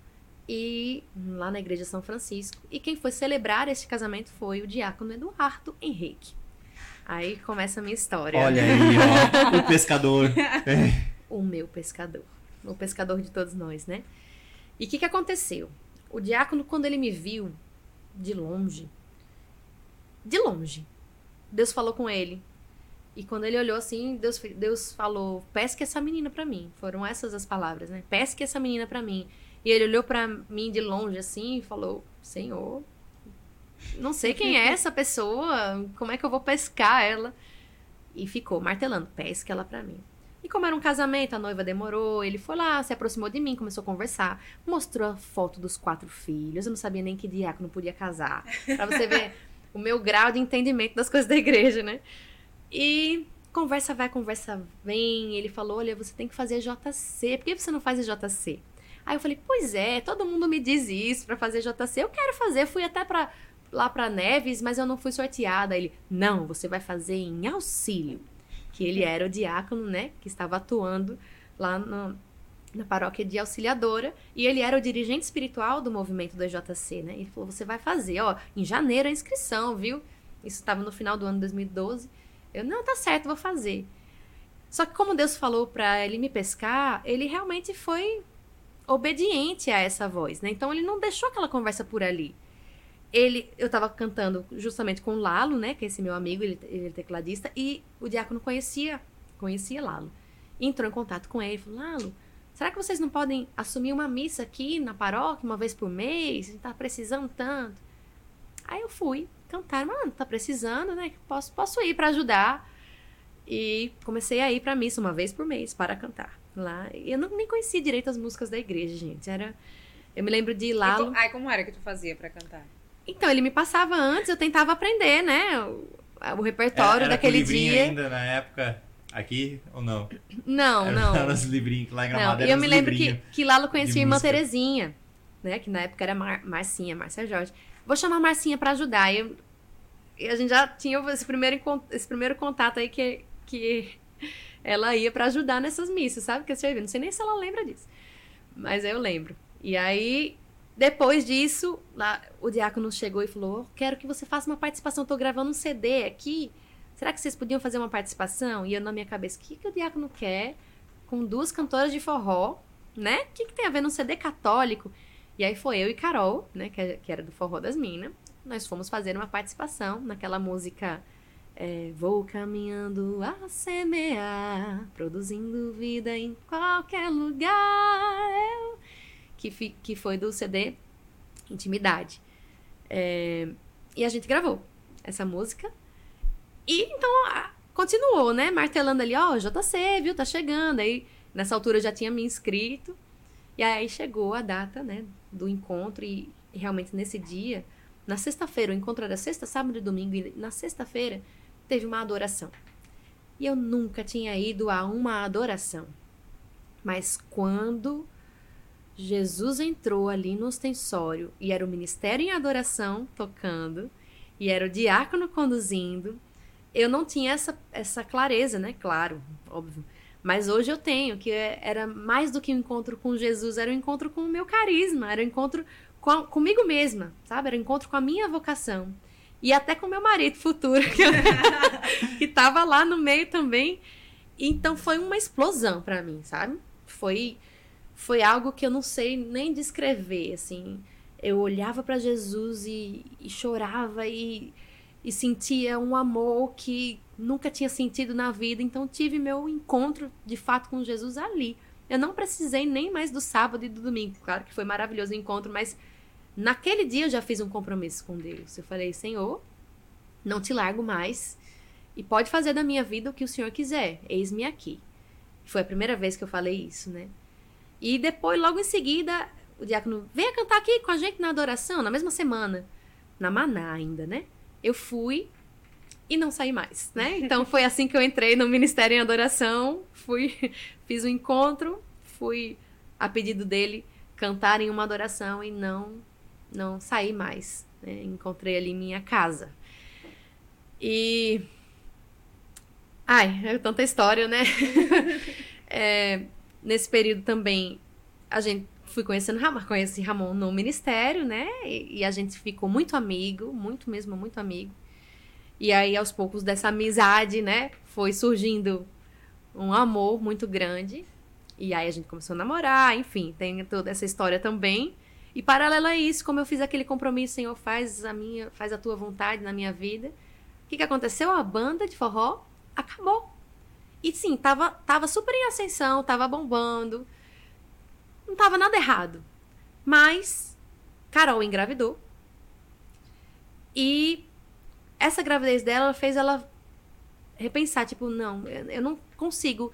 e lá na igreja São Francisco. E quem foi celebrar este casamento foi o diácono Eduardo Henrique. Aí começa a minha história. Olha aí, ó, o pescador. o meu pescador. O pescador de todos nós, né? E o que, que aconteceu? O diácono, quando ele me viu de longe, de longe, Deus falou com ele. E quando ele olhou assim, Deus, Deus falou: pesque essa menina para mim. Foram essas as palavras, né? Pesque essa menina para mim. E ele olhou para mim de longe assim e falou: Senhor, não sei quem é essa pessoa, como é que eu vou pescar ela? E ficou martelando: pesque ela para mim. E como era um casamento, a noiva demorou, ele foi lá, se aproximou de mim, começou a conversar, mostrou a foto dos quatro filhos. Eu não sabia nem que diácono podia casar. Pra você ver o meu grau de entendimento das coisas da igreja, né? E conversa vai, conversa vem. Ele falou: Olha, você tem que fazer JC. Por que você não faz JC? Aí eu falei: Pois é, todo mundo me diz isso para fazer JC. Eu quero fazer. Fui até pra, lá para Neves, mas eu não fui sorteada. Ele: Não, você vai fazer em auxílio. Que ele era o diácono, né? Que estava atuando lá no, na paróquia de Auxiliadora, e ele era o dirigente espiritual do movimento do EJC, né? Ele falou: "Você vai fazer, ó, em janeiro a inscrição, viu?" Isso estava no final do ano de 2012. Eu: "Não, tá certo, vou fazer." Só que como Deus falou para ele me pescar, ele realmente foi obediente a essa voz, né? Então ele não deixou aquela conversa por ali. Ele, eu estava cantando justamente com o Lalo, né, que é esse meu amigo, ele, ele é tecladista, e o diácono conhecia, conhecia Lalo. Entrou em contato com ele, falou: "Lalo, Será que vocês não podem assumir uma missa aqui na paróquia uma vez por mês? A gente tá precisando tanto. Aí eu fui cantar, mano, tá precisando, né? Posso, posso ir para ajudar. E comecei a ir pra missa uma vez por mês para cantar lá. Eu não, nem conhecia direito as músicas da igreja, gente. Era. Eu me lembro de ir lá. E, aí, como era que tu fazia para cantar? Então, ele me passava antes, eu tentava aprender, né? O, o repertório era, era daquele dia. ainda na época. Aqui ou não? Não, Era, não. Era os livrinhos lá em Gramado. Não, e eu me lembro que, que Lalo conhecia a irmã Terezinha, né? Que na época era Mar Marcinha, Márcia Jorge. Vou chamar a Marcinha para ajudar. E, e, a gente já tinha esse primeiro, esse primeiro contato aí que, que ela ia para ajudar nessas missas, sabe? Que eu Não sei nem se ela lembra disso. Mas eu lembro. E aí, depois disso, lá, o diácono chegou e falou: Quero que você faça uma participação. Estou gravando um CD aqui será que vocês podiam fazer uma participação? E eu na minha cabeça, o que, que o diácono quer com duas cantoras de forró, né? O que, que tem a ver num CD católico? E aí foi eu e Carol, né, que, que era do Forró das Minas, nós fomos fazer uma participação naquela música é, Vou caminhando a semear, produzindo vida em qualquer lugar, eu, que, fi, que foi do CD Intimidade. É, e a gente gravou essa música e então continuou, né? Martelando ali, ó, oh, JC, viu? Tá chegando. Aí nessa altura eu já tinha me inscrito. E aí chegou a data, né, do encontro e, e realmente nesse dia, na sexta-feira, o encontro era sexta, sábado e domingo, e na sexta-feira teve uma adoração. E eu nunca tinha ido a uma adoração. Mas quando Jesus entrou ali no ostensório e era o ministério em adoração tocando e era o diácono conduzindo, eu não tinha essa, essa clareza, né? Claro, óbvio. Mas hoje eu tenho, que é, era mais do que um encontro com Jesus, era um encontro com o meu carisma, era um encontro com a, comigo mesma, sabe? Era um encontro com a minha vocação. E até com meu marido futuro, que, que tava lá no meio também. Então foi uma explosão para mim, sabe? Foi foi algo que eu não sei nem descrever, assim. Eu olhava para Jesus e, e chorava e, e sentia um amor que nunca tinha sentido na vida. Então tive meu encontro de fato com Jesus ali. Eu não precisei nem mais do sábado e do domingo. Claro que foi maravilhoso o encontro, mas naquele dia eu já fiz um compromisso com Deus. Eu falei, Senhor, não te largo mais e pode fazer da minha vida o que o Senhor quiser. Eis-me aqui. Foi a primeira vez que eu falei isso, né? E depois, logo em seguida, o diácono venha cantar aqui com a gente na adoração, na mesma semana. Na Maná ainda, né? Eu fui e não saí mais, né? Então foi assim que eu entrei no Ministério em Adoração, fui, fiz o um encontro, fui a pedido dele cantar em uma adoração e não não saí mais. Né? Encontrei ali minha casa. E ai, é tanta história, né? é, nesse período também, a gente fui conhecendo Ramon, conheci Ramon no ministério, né? E, e, a gente ficou muito amigo, muito mesmo, muito amigo. E aí, aos poucos, dessa amizade, né? Foi surgindo um amor muito grande. E aí a gente começou a namorar, enfim, tem toda essa história também. E paralelo a isso, como eu fiz aquele compromisso, Senhor, faz a minha, faz a tua vontade na minha vida. O que, que aconteceu? A banda de forró acabou. E sim, tava, tava super em ascensão, tava bombando. Não tava nada errado. Mas Carol engravidou. E essa gravidez dela fez ela repensar, tipo, não, eu não consigo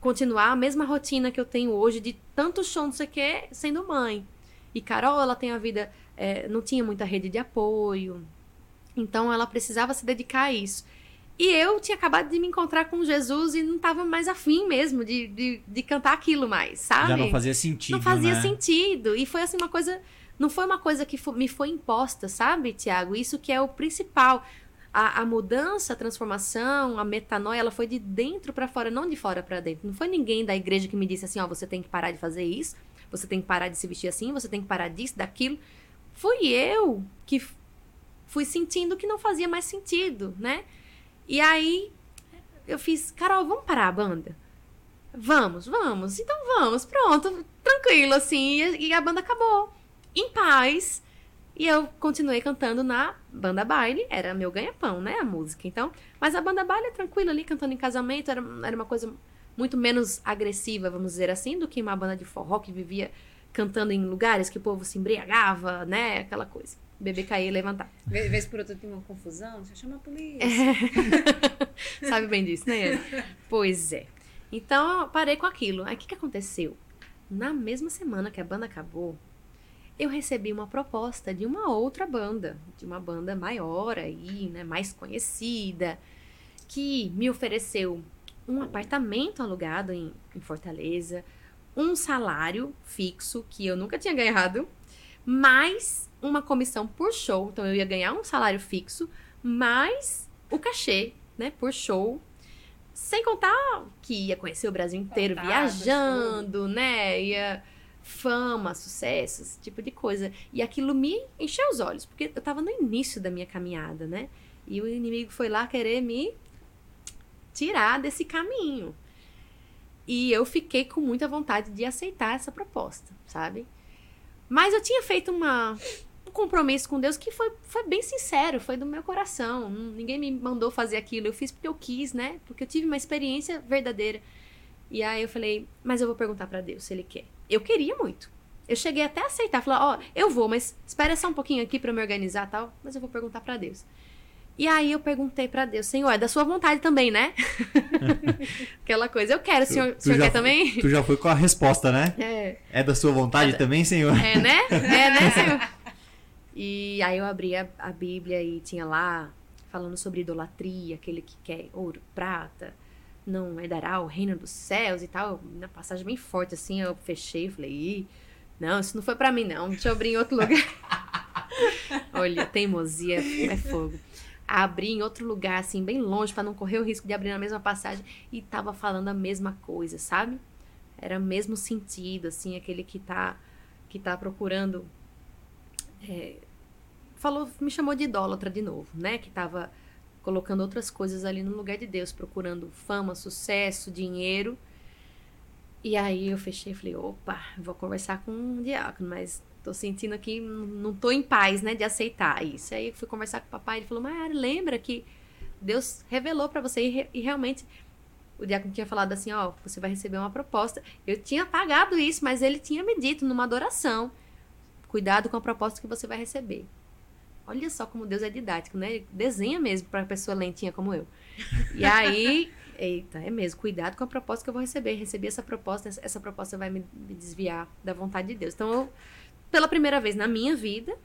continuar a mesma rotina que eu tenho hoje de tanto show, não sei o que, sendo mãe. E Carol, ela tem a vida, é, não tinha muita rede de apoio. Então ela precisava se dedicar a isso. E eu tinha acabado de me encontrar com Jesus e não estava mais afim mesmo de, de, de, cantar aquilo mais, sabe? Já não fazia sentido. Não fazia né? sentido. E foi assim uma coisa. Não foi uma coisa que me foi imposta, sabe, Tiago? Isso que é o principal. A, a, mudança, a transformação, a metanoia, ela foi de dentro para fora, não de fora para dentro. Não foi ninguém da igreja que me disse assim: ó, você tem que parar de fazer isso, você tem que parar de se vestir assim, você tem que parar disso, daquilo. Fui eu que fui sentindo que não fazia mais sentido, né? E aí eu fiz, Carol, vamos parar a banda? Vamos, vamos. Então vamos, pronto, tranquilo assim. E a banda acabou. Em paz. E eu continuei cantando na banda baile, era meu ganha-pão, né? A música. Então, mas a banda baile é tranquila ali, cantando em casamento, era, era uma coisa muito menos agressiva, vamos dizer assim, do que uma banda de forró que vivia cantando em lugares que o povo se embriagava, né? Aquela coisa bebê cair e levantar. Vez por outra tem uma confusão, você chama a polícia. É. Sabe bem disso, né? Pois é. Então, parei com aquilo. Aí, o que, que aconteceu? Na mesma semana que a banda acabou, eu recebi uma proposta de uma outra banda, de uma banda maior aí, né, mais conhecida, que me ofereceu um apartamento alugado em, em Fortaleza, um salário fixo que eu nunca tinha ganhado, mais uma comissão por show. Então eu ia ganhar um salário fixo, mais o cachê, né, por show. Sem contar que ia conhecer o Brasil inteiro viajando, né? Ia fama, sucesso, esse tipo de coisa. E aquilo me encheu os olhos, porque eu tava no início da minha caminhada, né? E o inimigo foi lá querer me tirar desse caminho. E eu fiquei com muita vontade de aceitar essa proposta, sabe? Mas eu tinha feito uma, um compromisso com Deus que foi, foi bem sincero, foi do meu coração. Ninguém me mandou fazer aquilo, eu fiz porque eu quis, né? Porque eu tive uma experiência verdadeira. E aí eu falei, mas eu vou perguntar para Deus se ele quer. Eu queria muito. Eu cheguei até a aceitar, falar, ó, oh, eu vou, mas espera só um pouquinho aqui para me organizar tal, mas eu vou perguntar para Deus. E aí eu perguntei para Deus, Senhor, é da sua vontade também, né? Aquela coisa, eu quero, o senhor, tu, senhor quer também? Tu já foi com a resposta, né? É. É da sua vontade é, também, Senhor? É, né? É, né, Senhor? E aí eu abri a, a Bíblia e tinha lá falando sobre idolatria, aquele que quer ouro, prata, não herdará o reino dos céus e tal. Na passagem bem forte, assim, eu fechei e falei, não, isso não foi pra mim, não. Deixa eu abrir em outro lugar. Olha, teimosia é fogo. Abri em outro lugar, assim, bem longe, para não correr o risco de abrir na mesma passagem. E tava falando a mesma coisa, sabe? Era o mesmo sentido, assim, aquele que tá, que tá procurando. É, falou, me chamou de idólatra de novo, né? Que tava colocando outras coisas ali no lugar de Deus, procurando fama, sucesso, dinheiro. E aí eu fechei e falei, opa, vou conversar com um diácono, mas tô sentindo que não tô em paz, né, de aceitar isso. Aí eu fui conversar com o papai, ele falou, mas lembra que Deus revelou para você e, e, realmente o diácono tinha falado assim, ó, você vai receber uma proposta. Eu tinha pagado isso, mas ele tinha me dito numa adoração, cuidado com a proposta que você vai receber. Olha só como Deus é didático, né? Ele desenha mesmo para pessoa lentinha como eu. E aí, eita, é mesmo, cuidado com a proposta que eu vou receber. Recebi essa proposta, essa proposta vai me, me desviar da vontade de Deus. Então, eu, pela primeira vez na minha vida,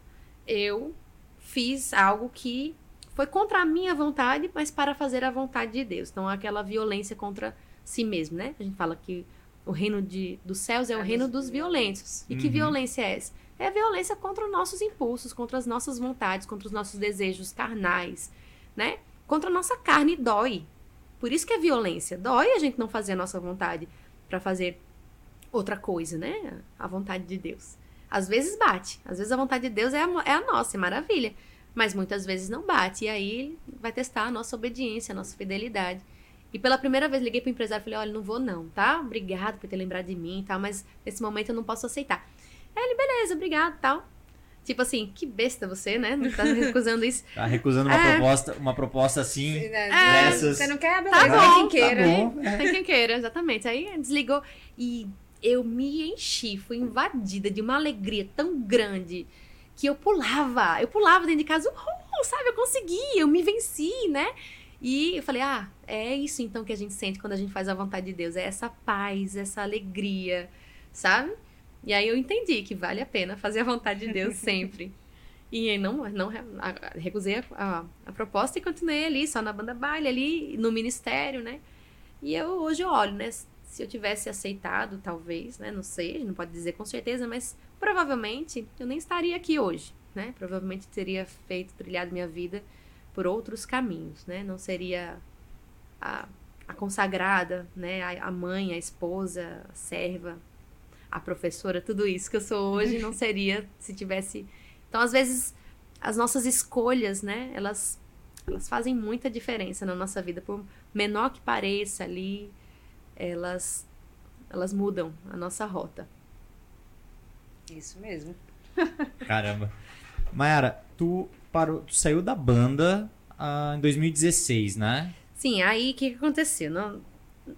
eu fiz algo que foi contra a minha vontade, mas para fazer a vontade de Deus. Então, aquela violência contra si mesmo, né? A gente fala que o reino de, dos céus é o reino dos violentos. E que uhum. violência é essa? É violência contra os nossos impulsos, contra as nossas vontades, contra os nossos desejos carnais, né? Contra a nossa carne dói. Por isso que é violência. Dói a gente não fazer a nossa vontade para fazer outra coisa, né? A vontade de Deus. Às vezes bate. Às vezes a vontade de Deus é a, é a nossa, é maravilha. Mas muitas vezes não bate. E aí vai testar a nossa obediência, a nossa fidelidade. E pela primeira vez liguei pro empresário e falei: olha, não vou não, tá? Obrigado por ter lembrado de mim e tal, mas nesse momento eu não posso aceitar. Aí ele, beleza, obrigado tal. Tipo assim, que besta você, né? Não tá recusando isso. Tá recusando uma, é. proposta, uma proposta assim, é, dessas. Você não quer, beleza. Tá bom, quem queira. Tá bom, é. Tem quem queira, exatamente. Aí desligou e eu me enchi, fui invadida de uma alegria tão grande que eu pulava. Eu pulava dentro de casa, uhul, sabe? Eu consegui, eu me venci, né? E eu falei, ah, é isso então que a gente sente quando a gente faz a vontade de Deus. É essa paz, essa alegria, sabe? E aí eu entendi que vale a pena fazer a vontade de Deus sempre. E não, não recusei a, a, a, proposta e continuei ali, só na banda baile, ali no ministério, né? E eu hoje olho, né? Se eu tivesse aceitado, talvez, né? Não sei, não pode dizer com certeza, mas provavelmente eu nem estaria aqui hoje, né? Provavelmente teria feito, trilhado minha vida por outros caminhos, né? Não seria a, a consagrada, né? A, a mãe, a esposa, a serva, a professora, tudo isso que eu sou hoje não seria se tivesse. Então, às vezes, as nossas escolhas, né, elas, elas fazem muita diferença na nossa vida. Por menor que pareça ali, elas, elas mudam a nossa rota. Isso mesmo. Caramba. Mayara, tu, parou, tu saiu da banda uh, em 2016, né? Sim, aí o que, que aconteceu? Não,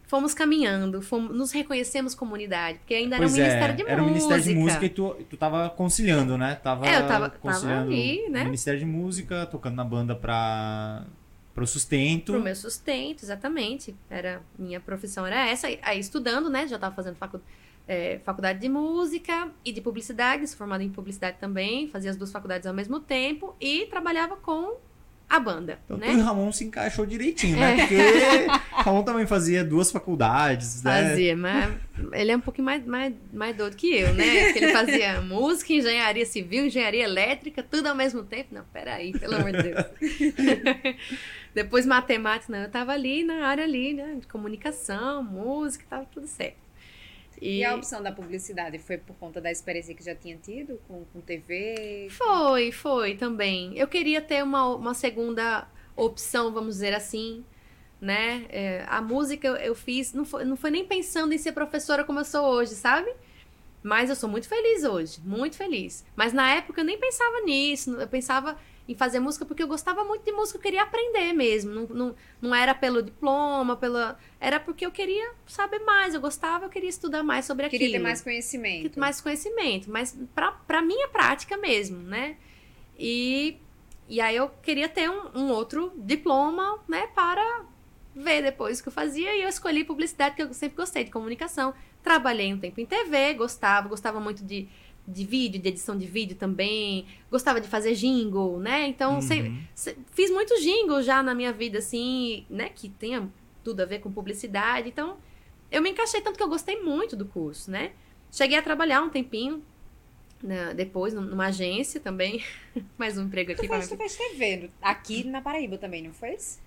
fomos caminhando, fomos, nos reconhecemos comunidade, porque ainda pois era um é, Ministério de era Música. Era um Ministério de Música e tu, tu tava conciliando, né? Tava é, eu tava, tava ali, né? Ministério de Música, tocando na banda para pro sustento. Pro meu sustento, exatamente. Era, minha profissão era essa. Aí estudando, né? Já tava fazendo facu, é, faculdade de música e de publicidade, sou formada em publicidade também, fazia as duas faculdades ao mesmo tempo e trabalhava com a banda. Então, né? o Ramon se encaixou direitinho, né? É. Porque Ramon também fazia duas faculdades, né? Fazia, mas ele é um pouquinho mais, mais, mais doido que eu, né? Porque ele fazia música, engenharia civil, engenharia elétrica, tudo ao mesmo tempo. Não, peraí, pelo amor de Deus. Depois matemática, não, eu tava ali na área ali, né? De comunicação, música, tava tudo certo. E... e... a opção da publicidade foi por conta da experiência que já tinha tido com, com TV? Foi, foi também. Eu queria ter uma, uma segunda opção, vamos dizer assim, né? É, a música eu, eu, fiz, não foi, não foi nem pensando em ser professora como eu sou hoje, sabe? Mas eu sou muito feliz hoje, muito feliz. Mas na época eu nem pensava nisso, eu pensava em fazer música porque eu gostava muito de música, eu queria aprender mesmo. Não, não, não era pelo diploma, pela. Era porque eu queria saber mais, eu gostava, eu queria estudar mais sobre aquilo. Queria ter mais conhecimento. Queria ter mais conhecimento, mas pra, pra minha prática mesmo, né? E, e aí eu queria ter um, um outro diploma, né, para ver depois o que eu fazia. E eu escolhi publicidade, que eu sempre gostei de comunicação. Trabalhei um tempo em TV, gostava, gostava muito de de vídeo, de edição de vídeo também. Gostava de fazer jingle, né? Então, uhum. fiz muitos jingles já na minha vida, assim, né? Que tenha tudo a ver com publicidade. Então, eu me encaixei tanto que eu gostei muito do curso, né? Cheguei a trabalhar um tempinho né, depois numa agência também. Mais um emprego aqui. Tu fez, tu fez TV aqui na Paraíba também, não fez?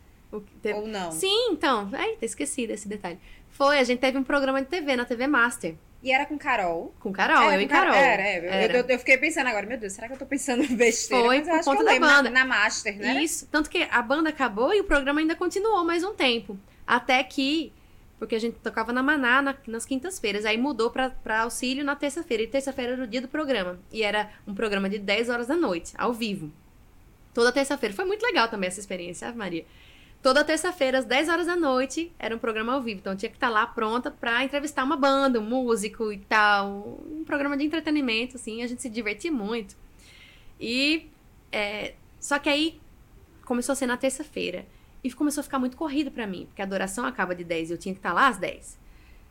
Te... Ou não? Sim, então. Eita, esqueci desse detalhe. Foi, a gente teve um programa de TV na TV Master. E era com Carol. Com Carol, É, eu com e Carol. Era, é. Eu- Era. Eu, eu fiquei pensando agora, meu Deus, será que eu tô pensando besteira? Foi Mas eu por conta eu da lembro, na- banda. Na, Master, né? Isso. Tanto que a banda acabou e o programa ainda continuou mais um tempo. Até que. Porque a gente tocava na Maná na- nas quintas-feiras. Aí mudou pra, pra auxílio na terça-feira. E terça-feira era o dia do programa. E era um programa de 10 horas da noite, ao vivo. Toda terça-feira. Foi muito legal também essa experiência, Ave Maria. Toda terça-feira, às 10 horas da noite, era um programa ao vivo. Então tinha que estar lá pronta pra entrevistar uma banda, um músico e tal. Um programa de entretenimento, assim. A gente se divertia muito. E. é, só que aí começou a ser na terça-feira. E começou a ficar muito corrido pra mim, porque a adoração acaba de 10 e eu tinha que estar lá às 10.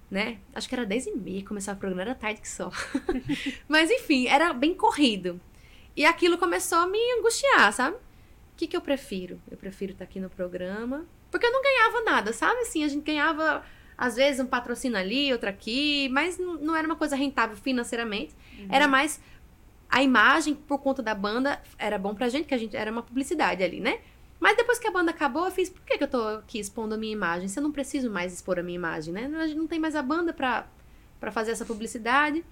Né? Acho que era 10 e meia, começava o programa, era tarde que só. Mas enfim, era bem corrido. E aquilo começou a me angustiar, sabe? O que, que eu prefiro? Eu prefiro estar aqui no programa. Porque eu não ganhava nada, sabe? Assim, a gente ganhava, às vezes, um patrocínio ali, outro aqui, mas não era uma coisa rentável financeiramente. Era mais a imagem, por conta da banda, era bom pra gente, que a gente era uma publicidade ali, né? Mas depois que a banda acabou, eu fiz, por que, que eu tô aqui expondo a minha imagem? Se eu não preciso mais expor a minha imagem, né? A gente não tem mais a banda pra, pra fazer essa publicidade.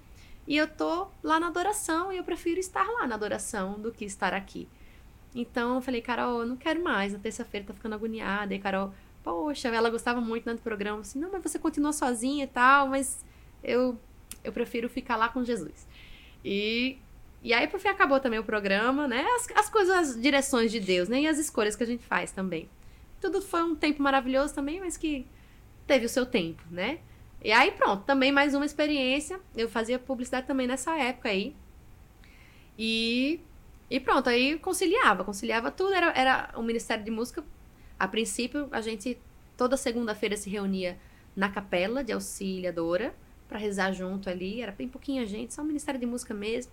E eu tô lá na adoração e eu prefiro estar lá na adoração do que estar aqui. Então eu falei, Carol, eu não quero mais. Na terça-feira tá ficando agoniada. E Carol, poxa, ela gostava muito né, do programa. Assim, não, mas você continua sozinha e tal, mas eu, eu prefiro ficar lá com Jesus. E, e aí, por fim, acabou também o programa, né? As, as coisas, as direções de Deus, né? E as escolhas que a gente faz também. Tudo foi um tempo maravilhoso também, mas que teve o seu tempo, né? E aí, pronto, também mais uma experiência. Eu fazia publicidade também nessa época aí. E, e pronto, aí conciliava, conciliava tudo. Era, era o Ministério de Música. A princípio, a gente toda segunda-feira se reunia na capela de auxiliadora para rezar junto ali. Era bem pouquinha gente, só o Ministério de Música mesmo.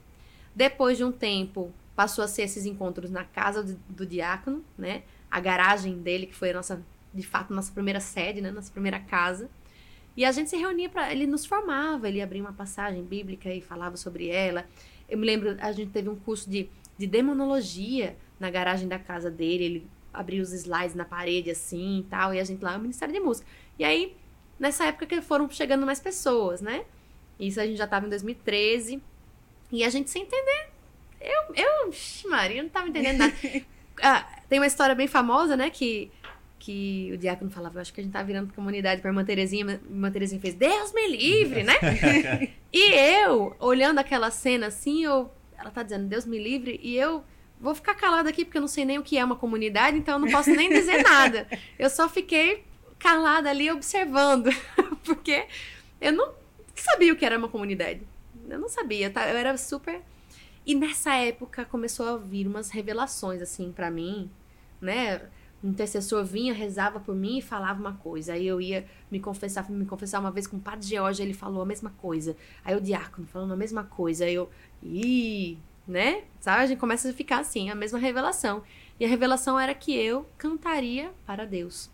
Depois de um tempo, passou a ser esses encontros na casa do, do diácono, né? A garagem dele, que foi a nossa, de fato, nossa primeira sede, né? Nossa primeira casa. E a gente se reunia para ele nos formava, ele abria uma passagem bíblica e falava sobre ela. Eu me lembro, a gente teve um curso de, de demonologia na garagem da casa dele, ele abria os slides na parede assim e tal, e a gente lá, o Ministério de Música. E aí, nessa época que foram chegando mais pessoas, né? Isso a gente já tava em 2013. E a gente sem entender. Eu, eu, Maria, eu não tava entendendo nada. Ah, tem uma história bem famosa, né? Que, que o diácono falava, eu acho que a gente tá virando comunidade pra irmã Terezinha. mas Irmã Terezinha fez, Deus me livre, né? e eu, olhando aquela cena assim, eu, ela tá dizendo, Deus me livre, e eu vou ficar calada aqui porque eu não sei nem o que é uma comunidade, então eu não posso nem dizer nada. Eu só fiquei calada ali observando, porque eu não sabia o que era uma comunidade. Eu não sabia, tá? Eu era super. E nessa época começou a vir umas revelações, assim, pra mim, né? O intercessor vinha, rezava por mim e falava uma coisa. Aí eu ia me confessar, me confessar uma vez com o padre George, ele falou a mesma coisa. Aí o diácono falando a mesma coisa. Aí eu, ih, né? Sabe? A gente começa a ficar assim, a mesma revelação. E a revelação era que eu cantaria para Deus.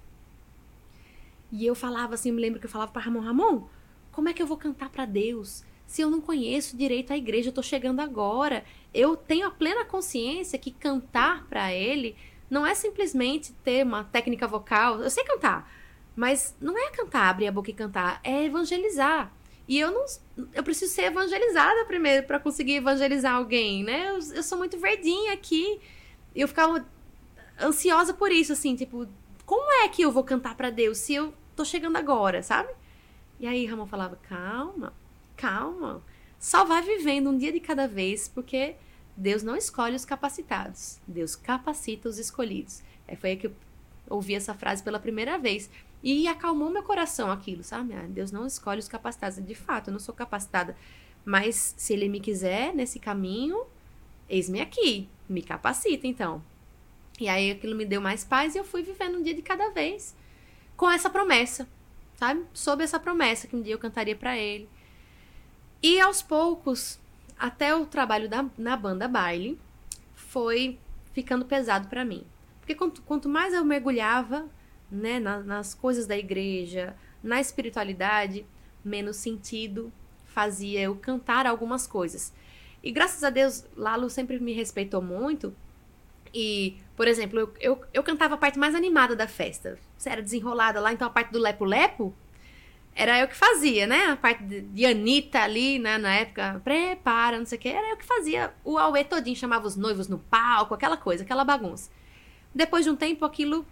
E eu falava assim, eu me lembro que eu falava para Ramon, Ramon, como é que eu vou cantar para Deus? Se eu não conheço direito a igreja, eu tô chegando agora. Eu tenho a plena consciência que cantar para ele não é simplesmente ter uma técnica vocal. Eu sei cantar, mas não é cantar, abrir a boca e cantar, é evangelizar. E eu não, eu preciso ser evangelizada primeiro para conseguir evangelizar alguém, né? Eu, eu sou muito verdinha aqui. Eu ficava ansiosa por isso, assim, tipo, como é que eu vou cantar para Deus se eu tô chegando agora, sabe? E aí Ramon falava: calma, calma, só vai vivendo um dia de cada vez, porque Deus não escolhe os capacitados, Deus capacita os escolhidos. É, foi aí que eu ouvi essa frase pela primeira vez. E acalmou meu coração aquilo, sabe? Ah, Deus não escolhe os capacitados. De fato, eu não sou capacitada. Mas se Ele me quiser nesse caminho, eis-me aqui. Me capacita, então. E aí aquilo me deu mais paz e eu fui vivendo um dia de cada vez. Com essa promessa, sabe? Sob essa promessa que um dia eu cantaria para Ele. E aos poucos, até o trabalho da, na banda baile foi ficando pesado para mim. Porque quanto, quanto mais eu mergulhava né, na- nas coisas da igreja, na espiritualidade, menos sentido fazia eu cantar algumas coisas. E graças a Deus, Lalo sempre me respeitou muito. E, por exemplo, eu, eu, eu cantava a parte mais animada da festa. Você era desenrolada lá, então a parte do lepo-lepo era eu que fazia, né? A parte de, Anitta ali, né? Na época, prepara, não sei o que. Era eu que fazia o auê todinho, chamava os noivos no palco, aquela coisa, aquela bagunça. Depois de um tempo, aquilo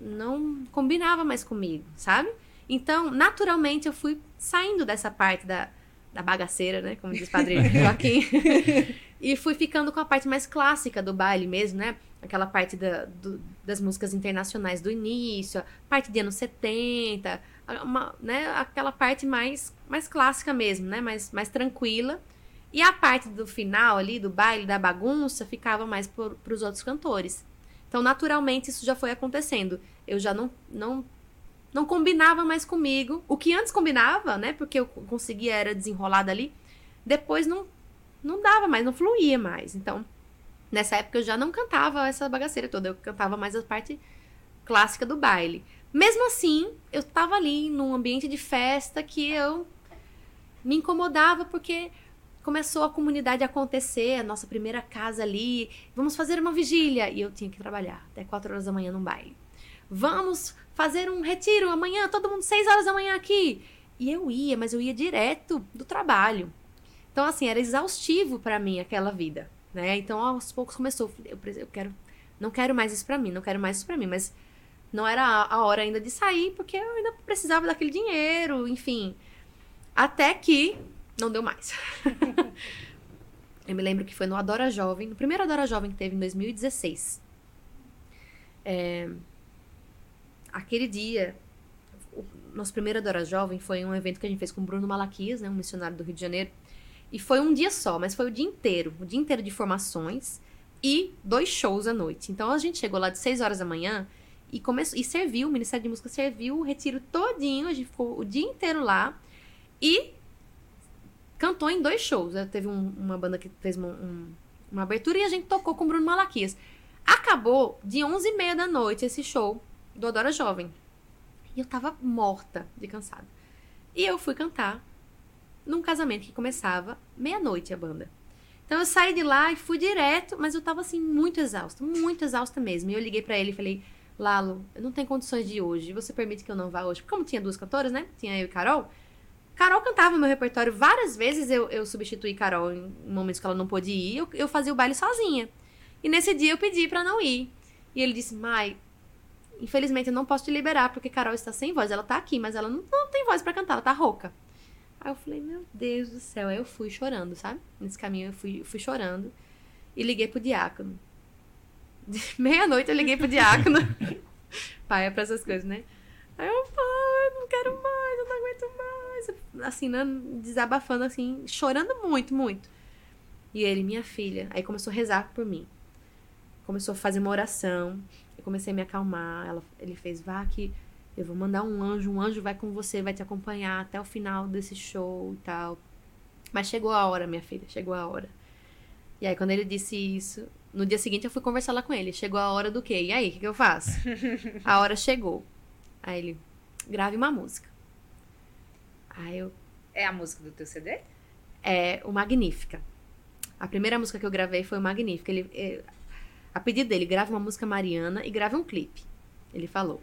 não combinava mais comigo, sabe? Então, naturalmente, eu fui saindo dessa parte da, da bagaceira, né? Como diz o padre Joaquim. e fui ficando com a parte mais clássica do baile mesmo, né? Aquela parte da, do- das músicas internacionais do início, a parte de anos 70, a- uma, né? aquela parte mais, mais clássica mesmo, né? Mais, mais tranquila. E a parte do final ali, do baile, da bagunça, ficava mais para os outros cantores. Então, naturalmente, isso já foi acontecendo. Eu já não, não, não combinava mais comigo. O que antes combinava, né? Porque eu conseguia, era desenrolada ali. Depois não, não dava mais, não fluía mais. Então, nessa época eu já não cantava essa bagaceira toda. Eu cantava mais a parte clássica do baile. Mesmo assim, eu tava ali num ambiente de festa que eu me incomodava porque começou a comunidade a acontecer, a nossa primeira casa ali, vamos fazer uma vigília e eu tinha que trabalhar até 4 horas da manhã num baile. Vamos fazer um retiro amanhã, todo mundo 6 horas da manhã aqui. E eu ia, mas eu ia direto do trabalho. Então assim, era exaustivo para mim aquela vida, né? Então aos poucos começou, eu, eu quero não quero mais isso para mim, não quero mais isso para mim, mas não era a hora ainda de sair, porque eu ainda precisava daquele dinheiro, enfim. Até que não deu mais. eu me lembro que foi no Adora Jovem, no primeiro Adora Jovem que teve em 2016. É, aquele dia, o nosso primeiro Adora Jovem foi um evento que a gente fez com o Bruno Malaquias, né, um missionário do Rio de Janeiro. E foi um dia só, mas foi o dia inteiro, o dia inteiro de formações e dois shows à noite. Então a gente chegou lá de 6 horas da manhã e começou e serviu, o Ministério de Música serviu o retiro todinho, a gente ficou o dia inteiro lá e cantou em dois shows. Teve um- uma banda que fez uma, um- uma abertura e a gente tocou com o Bruno Malaquias. Acabou de 11h30 da noite esse show do Adora Jovem. E eu tava morta de cansada. E eu fui cantar num casamento que começava meia-noite a banda. Então eu saí de lá e fui direto, mas eu tava assim muito exausta, muito exausta mesmo. E eu liguei pra ele e falei: "Lalo, eu não tenho condições de ir hoje. Você permite que eu não vá hoje?" Porque como tinha duas cantoras, né? Tinha eu e Carol. Carol cantava meu repertório várias vezes. Eu, eu substituí Carol em momentos que ela não pôde ir. Eu, eu fazia o baile sozinha. E nesse dia eu pedi pra não ir. E ele disse: "Mai, infelizmente eu não posso te liberar porque Carol está sem voz. Ela tá aqui, mas ela não, não tem voz pra cantar. Ela tá rouca." Aí eu falei, meu Deus do céu. Aí eu fui chorando, sabe? Nesse caminho eu fui, fui chorando. E liguei pro diácono. Meia-noite eu liguei pro diácono. pai é pra essas coisas, né? Aí eu, pai, não quero mais, eu não aguento mais. Assim, né? desabafando, assim, chorando muito, muito. E ele, minha filha. Aí começou a rezar por mim. Começou a fazer uma oração. Eu comecei a me acalmar. Ela, ele fez, vá que eu vou mandar um anjo, um anjo vai com você, vai te acompanhar até o final desse show e tal. Mas chegou a hora, minha filha, chegou a hora. E aí, quando ele disse isso, no dia seguinte eu fui conversar lá com ele. Chegou a hora do quê? E aí, o que, que eu faço? a hora chegou. Aí ele, grave uma música. Aí eu, É a música do teu CD? é o Magnífica. A primeira música que eu gravei foi o Magnífica. Ele, é, a pedido dele, grave uma música mariana e grave um clipe. Ele falou.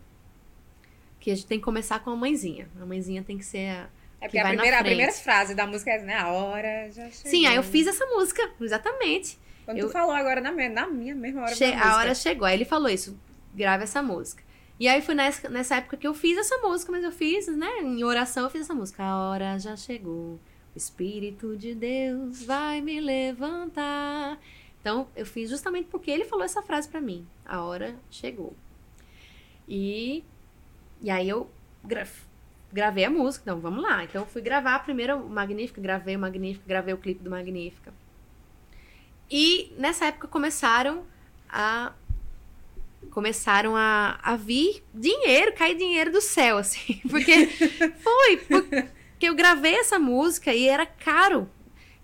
Que a gente tem que começar com a mãezinha. A mãezinha tem que ser a. É que porque a primeira, a primeira frase da música é, né? A hora já chegou. Sim, aí eu fiz essa música, exatamente. Quando eu- tu falou agora na, me- na minha mesma hora Che- a hora chegou. Aí ele falou isso, grave essa música. E aí foi nessa, nessa época que eu fiz essa música, mas eu fiz, né? Em oração eu fiz essa música. A hora já chegou, o Espírito de Deus vai me levantar. Então eu fiz justamente porque ele falou essa frase pra mim. A hora chegou. E, e aí eu gra- gravei a música. Então vamos lá. Então eu fui gravar primeiro o Magnífica, gravei o Magnífica, gravei o clipe do Magnífica. E nessa época começaram a começaram a, a vir dinheiro, cair dinheiro do céu, assim. Porque foi, porque eu gravei essa música e era caro.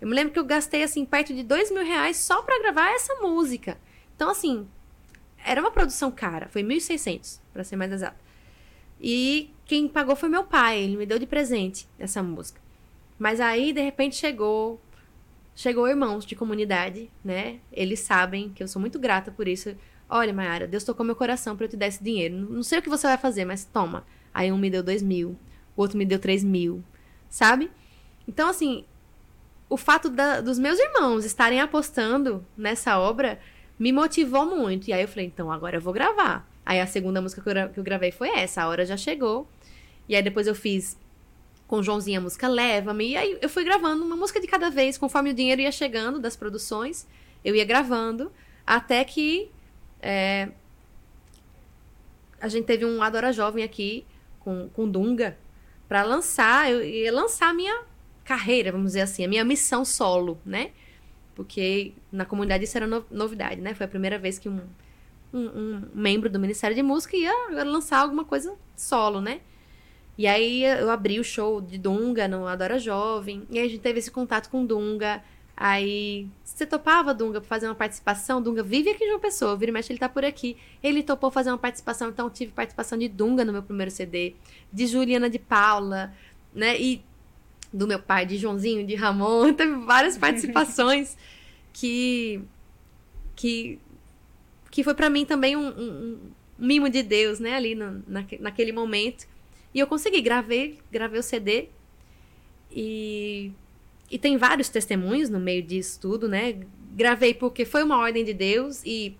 Eu me lembro que eu gastei, assim, perto de dois mil reais só pra gravar essa música. Então, assim, era uma produção cara, foi 1.600, para ser mais exato. E quem pagou foi meu pai, ele me deu de presente essa música. Mas aí, de repente, chegou chegou irmãos de comunidade, né? Eles sabem que eu sou muito grata por isso. Olha, Mayara, Deus tocou meu coração para eu te dar esse dinheiro. Não sei o que você vai fazer, mas toma. Aí um me deu dois mil, o outro me deu três mil, sabe? Então, assim, o fato da, dos meus irmãos estarem apostando nessa obra me motivou muito. E aí eu falei, então agora eu vou gravar. Aí a segunda música que eu, que eu gravei foi essa, A Hora Já Chegou. E aí depois eu fiz com Joãozinho a música Leva-me. E aí eu fui gravando uma música de cada vez, conforme o dinheiro ia chegando das produções, eu ia gravando, até que é, a gente teve um Adora Jovem aqui com, com Dunga para lançar, eu ia lançar a minha carreira, vamos dizer assim, a minha missão solo, né? Porque na comunidade isso era no, novidade, né? Foi a primeira vez que um, um, um, membro do Ministério de Música ia lançar alguma coisa solo, né? E aí eu abri o show de Dunga no Adora Jovem, e aí a gente teve esse contato com Dunga. Aí, você topava, Dunga, pra fazer uma participação? Dunga vive aqui de uma pessoa, vira e mexe, ele tá por aqui. Ele topou fazer uma participação, então tive participação de Dunga no meu primeiro CD, de Juliana de Paula, né? E do meu pai, de Joãozinho, de Ramon, teve várias participações que que que foi para mim também um, um, um, mimo de Deus, né, ali no, na, naquele momento. E eu consegui, gravei, gravei o CD e e tem vários testemunhos no meio disso tudo, né? Gravei porque foi uma ordem de Deus e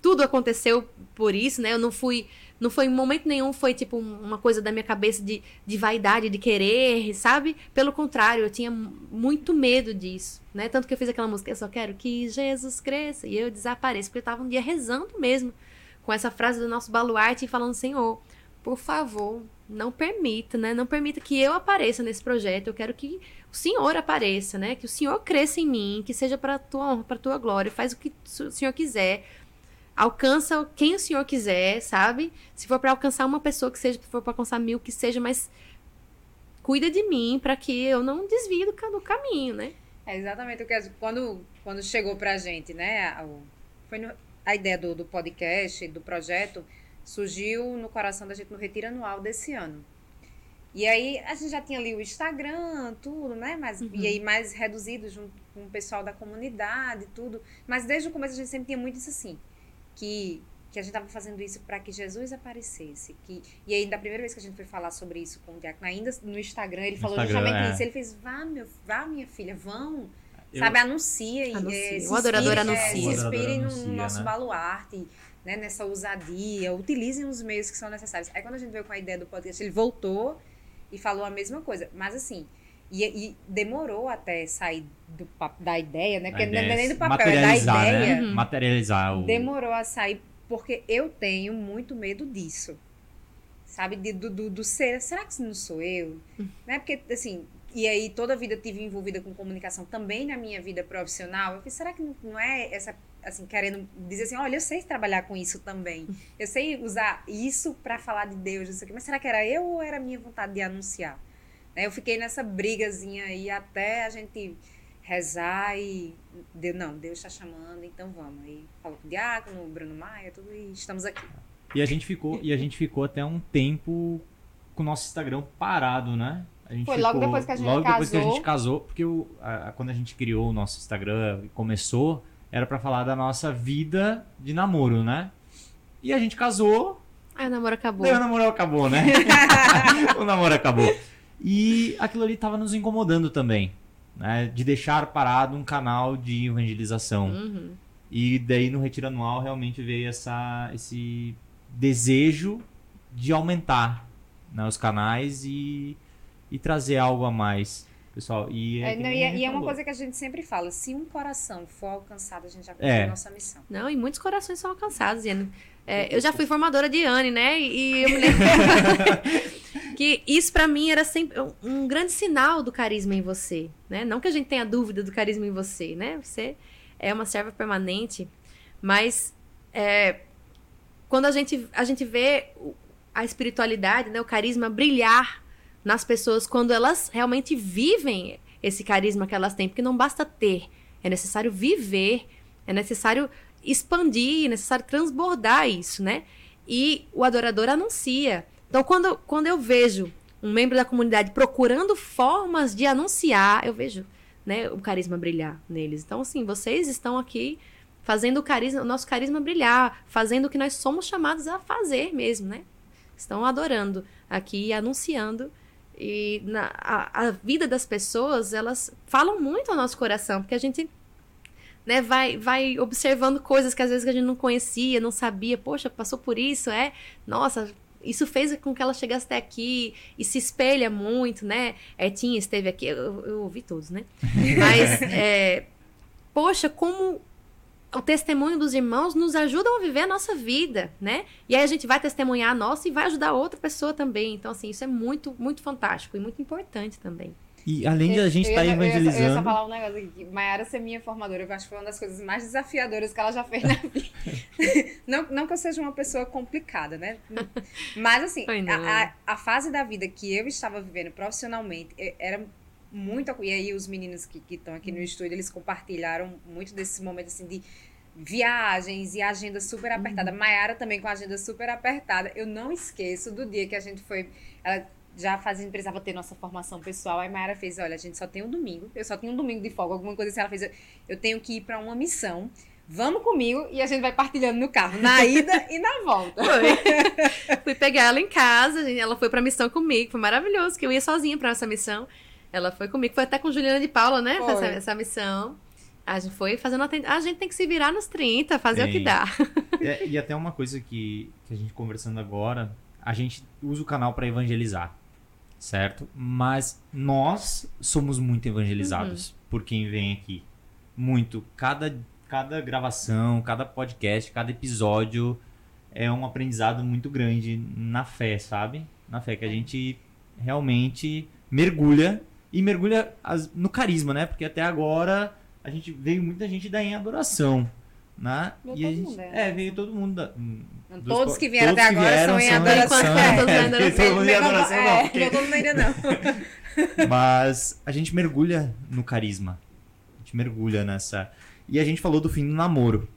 tudo aconteceu por isso, né? Eu não fui não foi em momento nenhum, foi tipo uma coisa da minha cabeça de, de vaidade, de querer, sabe? Pelo contrário, eu tinha muito medo disso, né? Tanto que eu fiz aquela música, eu só quero que Jesus cresça e eu desapareça, porque eu tava um dia rezando mesmo com essa frase do nosso baluarte e falando, Senhor, por favor, não permita, né? Não permita que eu apareça nesse projeto. Eu quero que o Senhor apareça, né? Que o Senhor cresça em mim, que seja para tua honra, para tua glória. Faz o que o Senhor quiser alcança quem o senhor quiser, sabe? Se for para alcançar uma pessoa que seja, se for para alcançar mil que seja, mas cuida de mim para que eu não desvie do, do caminho, né? É exatamente o que quando quando chegou pra gente, né? A, foi no, a ideia do, do podcast, do projeto, surgiu no coração da gente no retiro anual desse ano. E aí a gente já tinha ali o Instagram, tudo, né? Mas, uhum. E aí mais reduzido junto com o pessoal da comunidade, tudo. Mas desde o começo a gente sempre tinha muito isso assim que que a gente estava fazendo isso para que Jesus aparecesse. Que, e aí, da primeira vez que a gente foi falar sobre isso com o Diácono, ainda no Instagram, ele no falou Instagram, justamente é. isso. Ele fez, vá, meu, vá, minha filha, vão. Eu, sabe, anuncia. anuncia. É, o adorador anuncia. É, se inspirem no, no, nosso né? baluarte, né, nessa ousadia, utilizem os meios que são necessários. Aí, quando a gente veio com a ideia do podcast, ele voltou e falou a mesma coisa. Mas, assim, e, e, demorou até sair do, da ideia, né? Porque não é nem do papel, é da ideia. Né? Materializar o. Demorou a sair, porque eu tenho muito medo disso. Sabe? De, do, do, do, ser. Será que não sou eu? Hum. Né? Porque, assim. E aí, toda a vida tive envolvida com comunicação também na minha vida profissional. Eu falei, será que não, não é essa, assim, querendo dizer assim, olha, eu sei trabalhar com isso também. Eu sei usar isso para falar de Deus, isso aqui. Mas será que era eu ou era minha vontade de anunciar? Né? Eu fiquei nessa brigazinha aí até a gente rezar e deu, não, Deus está chamando, então vamos. Aí falou com o diácono, o Bruno Maia, tudo e estamos aqui. E a gente ficou, e a gente ficou até um tempo com o nosso Instagram parado, né? A gente Foi ficou, logo depois que a gente logo casou. depois que a gente casou, porque o, a, quando a gente criou o nosso Instagram e começou, era para falar da nossa vida de namoro, né? E a gente casou. Aí o namoro acabou. Daí o namoro acabou, né? o namoro acabou. E aquilo ali estava nos incomodando também, né? De deixar parado um canal de evangelização. Uhum. E daí no retiro anual realmente veio essa, esse desejo de aumentar né, os canais e, e trazer algo a mais. Pessoal, e é, é não, e, é, e é uma coisa que a gente sempre fala: se um coração for alcançado, a gente já cumpriu é. a nossa missão. Não, e muitos corações são alcançados. É, eu já fui formadora de Anne, né? E eu me lembro que isso para mim era sempre um grande sinal do carisma em você, né? Não que a gente tenha dúvida do carisma em você, né? Você é uma serva permanente, mas é, quando a gente, a gente vê a espiritualidade, né, o carisma brilhar nas pessoas quando elas realmente vivem esse carisma que elas têm, porque não basta ter, é necessário viver, é necessário expandir, é necessário transbordar isso, né? E o adorador anuncia. Então, quando, quando eu vejo um membro da comunidade procurando formas de anunciar, eu vejo né, o carisma brilhar neles. Então, assim, vocês estão aqui fazendo o, carisma, o nosso carisma brilhar, fazendo o que nós somos chamados a fazer mesmo, né? Estão adorando aqui, anunciando. E na, a, a vida das pessoas, elas falam muito ao nosso coração, porque a gente né, vai, vai observando coisas que às vezes a gente não conhecia, não sabia, poxa, passou por isso, é, nossa, isso fez com que ela chegasse até aqui e se espelha muito, né? Etinha esteve aqui, eu, eu ouvi todos, né? Mas, é, poxa, como o testemunho dos irmãos nos ajudam a viver a nossa vida, né? E aí a gente vai testemunhar a nossa e vai ajudar outra pessoa também. Então, assim, isso é muito, muito fantástico e muito importante também. E além de a gente estar tá evangelizando. Eu ia, só falar um negócio aqui. Maiara ser minha formadora, eu acho que foi uma das coisas mais desafiadoras que ela já fez na vida. não, não que eu seja uma pessoa complicada, né? Mas, assim, a, a, a, fase da vida que eu estava vivendo profissionalmente era muito. E aí, os meninos que estão aqui no estúdio, eles compartilharam muito desse momento, assim, de viagens e agenda super apertada. Uhum. Maiara também com agenda super apertada. Eu não esqueço do dia que a gente foi. Ela, já fazendo, precisava ter nossa formação pessoal. Aí Mayara fez, olha, a gente só tem um domingo. Eu só tenho um domingo de folga, alguma coisa assim. Ela fez, eu tenho que ir para uma missão. Vamos comigo e a gente vai partilhando no carro, na ida e na volta. Foi. Fui pegar ela em casa, ela foi pra missão comigo, foi maravilhoso, que eu ia sozinha para essa missão. Ela foi comigo, foi até com Juliana de Paula, né? Essa, essa missão. A gente foi fazendo atend... A gente tem que se virar nos 30, fazer tem. o que dá. É, e até uma coisa que, que a gente conversando agora, a gente usa o canal para evangelizar certo? Mas nós somos muito evangelizados uhum. por quem vem aqui. Muito. Cada, cada gravação, cada podcast, cada episódio é um aprendizado muito grande na fé, sabe? Na fé que a gente realmente mergulha e mergulha no carisma, né? Porque até agora a gente veio muita gente da em adoração. Né? Veio e a gente, mundo, é. é, veio todo mundo. Da, dos, todos que vieram até agora vieram, são em adoração. É, todos em adoração. Todo mundo em adoração, não. É, porque... Todo mundo ainda não. Mas a gente mergulha no carisma. A gente mergulha nessa. E a gente falou do fim do namoro.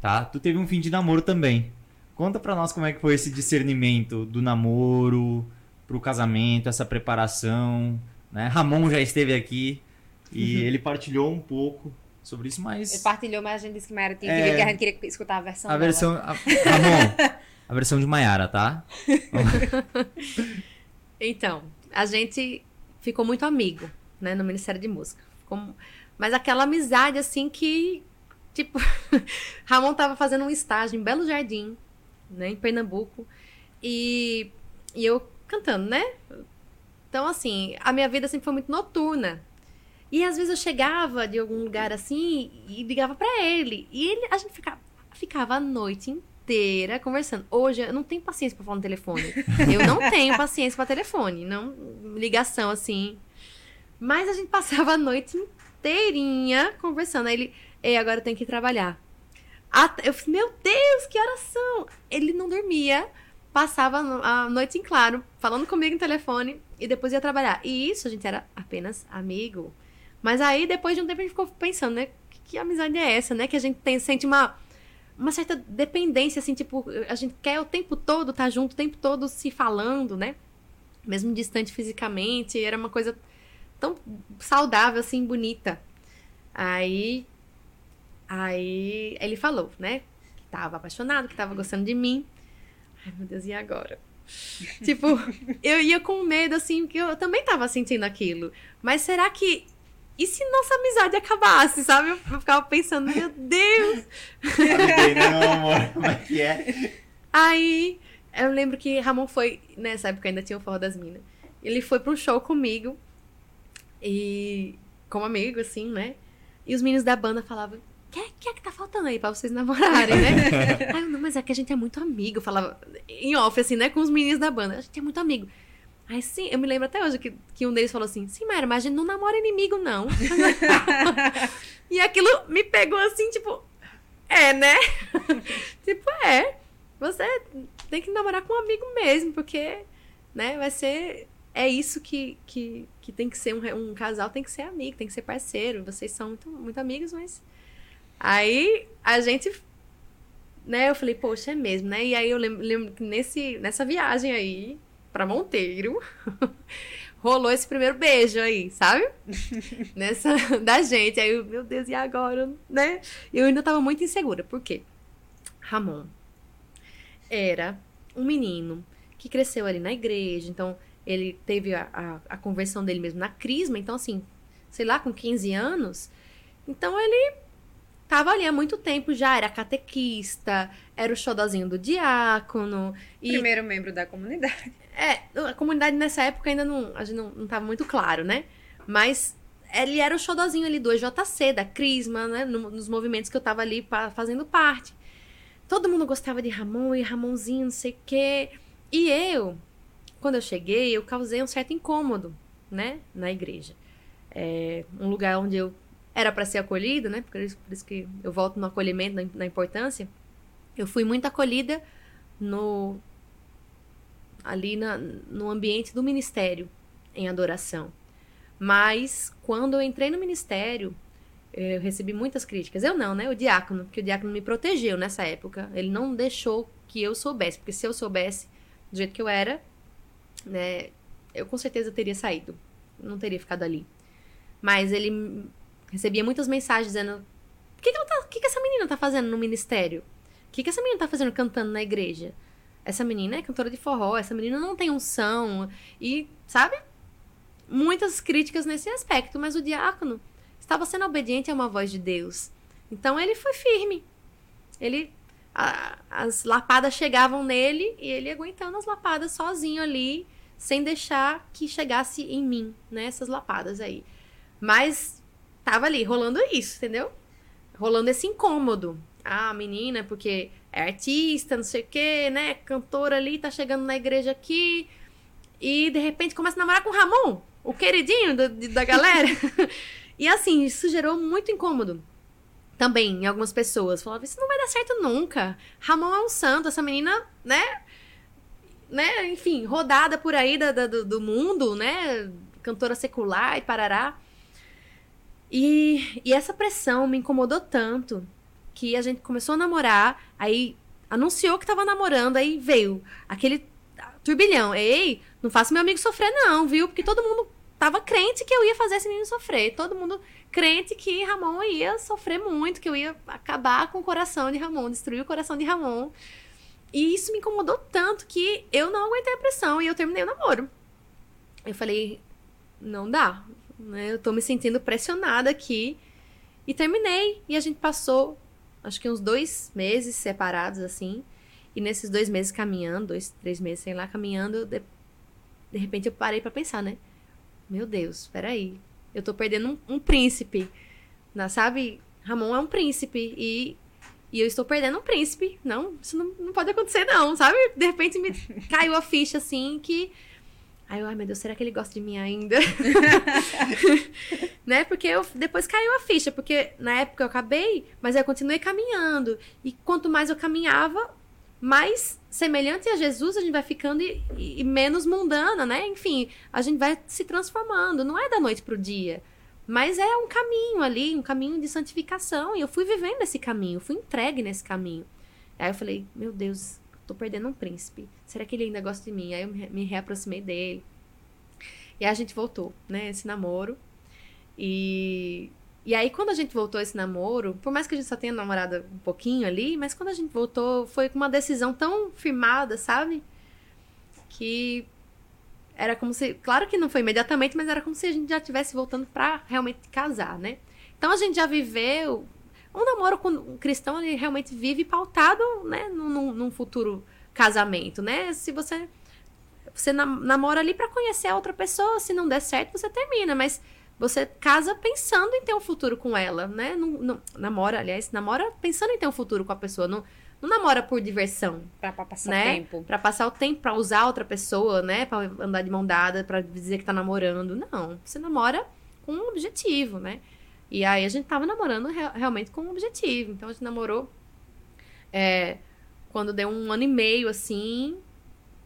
Tá? Tu teve um fim de namoro também. Conta pra nós como é que foi esse discernimento do namoro pro casamento, essa preparação. Né? Ramon já esteve aqui e uhum. ele partilhou um pouco sobre isso, mas. Ele partilhou, mas a gente disse que Mayara tinha que é... ver que a gente queria escutar a versão. A dela. versão. A... Ramon, a versão de Mayara, tá? então, a gente ficou muito amigo, né, no Ministério de Música. Ficou... Mas aquela amizade, assim, que. Tipo, Ramon tava fazendo um estágio em Belo Jardim, né, em Pernambuco. E, e eu cantando, né? Então, assim, a minha vida sempre foi muito noturna. E às vezes eu chegava de algum lugar assim e ligava para ele. E ele, a gente ficava, ficava a noite inteira conversando. Hoje eu não tenho paciência para falar no telefone. Eu não tenho paciência para telefone, não ligação assim. Mas a gente passava a noite inteirinha conversando. Aí ele, ei, agora eu tenho que trabalhar. Eu falei, meu Deus, que oração! Ele não dormia, passava a noite em claro, falando comigo no telefone e depois ia trabalhar. E isso a gente era apenas amigo. Mas aí, depois de um tempo, a gente ficou pensando, né? Que, que amizade é essa, né? Que a gente tem, sente uma, uma certa dependência, assim, tipo, a gente quer o tempo todo estar tá junto, o tempo todo se falando, né? Mesmo distante fisicamente, era uma coisa tão saudável, assim, bonita. Aí, aí ele falou, né? Que tava apaixonado, que tava gostando de mim. Ai, meu Deus, e agora? tipo, eu ia com medo, assim, que eu também tava sentindo aquilo. Mas será que e se nossa amizade acabasse, sabe? Eu ficava pensando, meu Deus! não, amor, como é que é? Aí, eu lembro que Ramon foi, nessa época ainda tinha o Forró das Minas. Ele foi um show comigo, e como amigo, assim, né? E os meninos da banda falavam, que, que é que tá faltando aí pra vocês namorarem, né? aí eu, não, mas é que a gente é muito amigo. Eu falava em off, assim, né? Com os meninos da banda. A gente é muito amigo. Aí sim, eu me lembro até hoje que, que um deles falou assim: sim, Mayra, mas a gente não namora inimigo, não. e aquilo me pegou assim, tipo, é, né? tipo, é. Você tem que namorar com um amigo mesmo, porque, né, vai ser. É isso que, que, que tem que ser um, um casal, tem que ser amigo, tem que ser parceiro. Vocês são muito, muito amigos, mas Aí a gente. Né, eu falei, poxa, é mesmo, né? E aí eu lembro, lembro que nesse, nessa viagem aí, pra Monteiro, rolou esse primeiro beijo aí, sabe? Nessa, da gente. Aí eu, meu Deus, e agora? Né? Eu ainda tava muito insegura. Por quê? Ramon era um menino que cresceu ali na igreja, então ele teve a, a, a conversão dele mesmo na crisma, então assim, sei lá, com 15 anos. Então ele tava ali há muito tempo já, era catequista, era o xodozinho do diácono. E... Primeiro membro da comunidade. É, a comunidade nessa época ainda não, a gente não, não tava muito claro, né? Mas ele era o xodozinho ali do EJC, da Crisma, né? nos movimentos que eu tava ali fazendo parte. Todo mundo gostava de Ramon e Ramonzinho, não sei o quê. E eu, quando eu cheguei, eu causei um certo incômodo, né? Na igreja. É, um lugar onde eu era para ser acolhida, né? Por isso, por isso, que eu volto no acolhimento, na, na importância. Eu fui muito acolhida no ali na, no ambiente do ministério em adoração. Mas quando eu entrei no ministério, eu recebi muitas críticas. Eu não, né? O diácono, porque o diácono me protegeu nessa época. Ele não deixou que eu soubesse, porque se eu soubesse do jeito que eu era, né, eu com certeza teria saído. Não teria ficado ali. Mas ele recebia muitas mensagens dizendo: o que, que, tá, que, que essa menina tá fazendo no ministério? O que, que essa menina tá fazendo cantando na igreja? Essa menina é cantora de forró, essa menina não tem unção. E, sabe? Muitas críticas nesse aspecto, mas o diácono estava sendo obediente a uma voz de Deus. Então ele foi firme. Ele. A, as lapadas chegavam nele e ele aguentando as lapadas sozinho ali, sem deixar que chegasse em mim, né? Essas lapadas aí. Mas tava ali, rolando isso, entendeu? Rolando esse incômodo. Ah, menina, porque é artista, não sei o quê, né? Cantora ali, tá chegando na igreja aqui. E de repente começa a namorar com o Ramon, o queridinho do, da galera. e assim, isso gerou muito incômodo. Também, em algumas pessoas. Falavam, isso não vai dar certo nunca. Ramon é um santo, essa menina, né? Né, enfim, rodada por aí da, da do, do mundo, né? Cantora secular e parará. E, e essa pressão me incomodou tanto que a gente começou a namorar, aí anunciou que tava namorando, aí veio aquele turbilhão. Ei, não faça meu amigo sofrer, não, viu? Porque todo mundo tava crente que eu ia fazer esse menino sofrer. Todo mundo crente que Ramon ia sofrer muito, que eu ia acabar com o coração de Ramon, destruir o coração de Ramon. E isso me incomodou tanto que eu não aguentei a pressão e eu terminei o namoro. Eu falei, não dá, né? Eu tô me sentindo pressionada aqui. E terminei. E a gente passou, acho que uns dois meses separados, assim. E nesses dois meses caminhando, dois, três meses, sei lá, caminhando, de, de repente eu parei para pensar, né? Meu Deus, peraí. Eu tô perdendo um, um príncipe. Na, sabe? Ramon é um príncipe. E, e eu estou perdendo um príncipe. Não, isso não, não pode acontecer, não, sabe? De repente me caiu a ficha, assim, que Aí eu, ai meu Deus, será que ele gosta de mim ainda? né? Porque eu, depois caiu a ficha, porque na época eu acabei, mas eu continuei caminhando. E quanto mais eu caminhava, mais semelhante a Jesus a gente vai ficando e, e, e menos mundana, né? Enfim, a gente vai se transformando. Não é da noite pro dia. Mas é um caminho ali, um caminho de santificação. E eu fui vivendo esse caminho, fui entregue nesse caminho. Aí eu falei, meu Deus, tô perdendo um príncipe. Será que ele ainda gosta de mim? Aí eu me reaproximei dele. E aí a gente voltou, né? Esse namoro. E, e aí, quando a gente voltou esse namoro, por mais que a gente só tenha namorado um pouquinho ali, mas quando a gente voltou, foi com uma decisão tão firmada, sabe? Que era como se. Claro que não foi imediatamente, mas era como se a gente já estivesse voltando para realmente casar, né? Então a gente já viveu um namoro com um cristão, ele realmente vive pautado, né, num, num futuro casamento, né? Se você você namora ali para conhecer a outra pessoa, se não der certo, você termina, mas você casa pensando em ter um futuro com ela, né? Não, não, namora, aliás, namora pensando em ter um futuro com a pessoa, não, não namora por diversão. Pra, pra passar né? o tempo. Pra passar o tempo, pra usar outra pessoa, né? Pra andar de mão dada, pra dizer que tá namorando. Não, você namora com um objetivo, né? E aí a gente tava namorando realmente com um objetivo. Então a gente namorou é, quando deu um ano e meio, assim,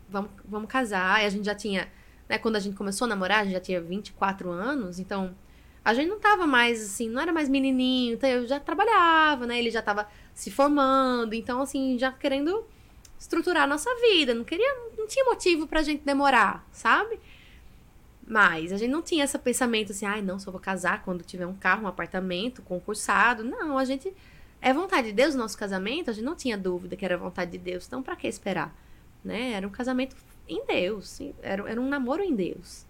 vamos, vamos casar. E a gente já tinha, né, quando a gente começou a namorar, a gente já tinha 24 anos, então a gente não tava mais assim, não era mais menininho, então eu já trabalhava, né? Ele já tava se formando, então assim, já querendo estruturar a nossa vida, não queria, não tinha motivo pra gente demorar, sabe? Mas a gente não tinha esse pensamento assim, ai, não, só vou casar quando tiver um carro, um apartamento, concursado. Não, a gente é vontade de Deus o nosso casamento, a gente não tinha dúvida que era vontade de Deus, então para que esperar? Né? Era um casamento em Deus, era, era um namoro em Deus.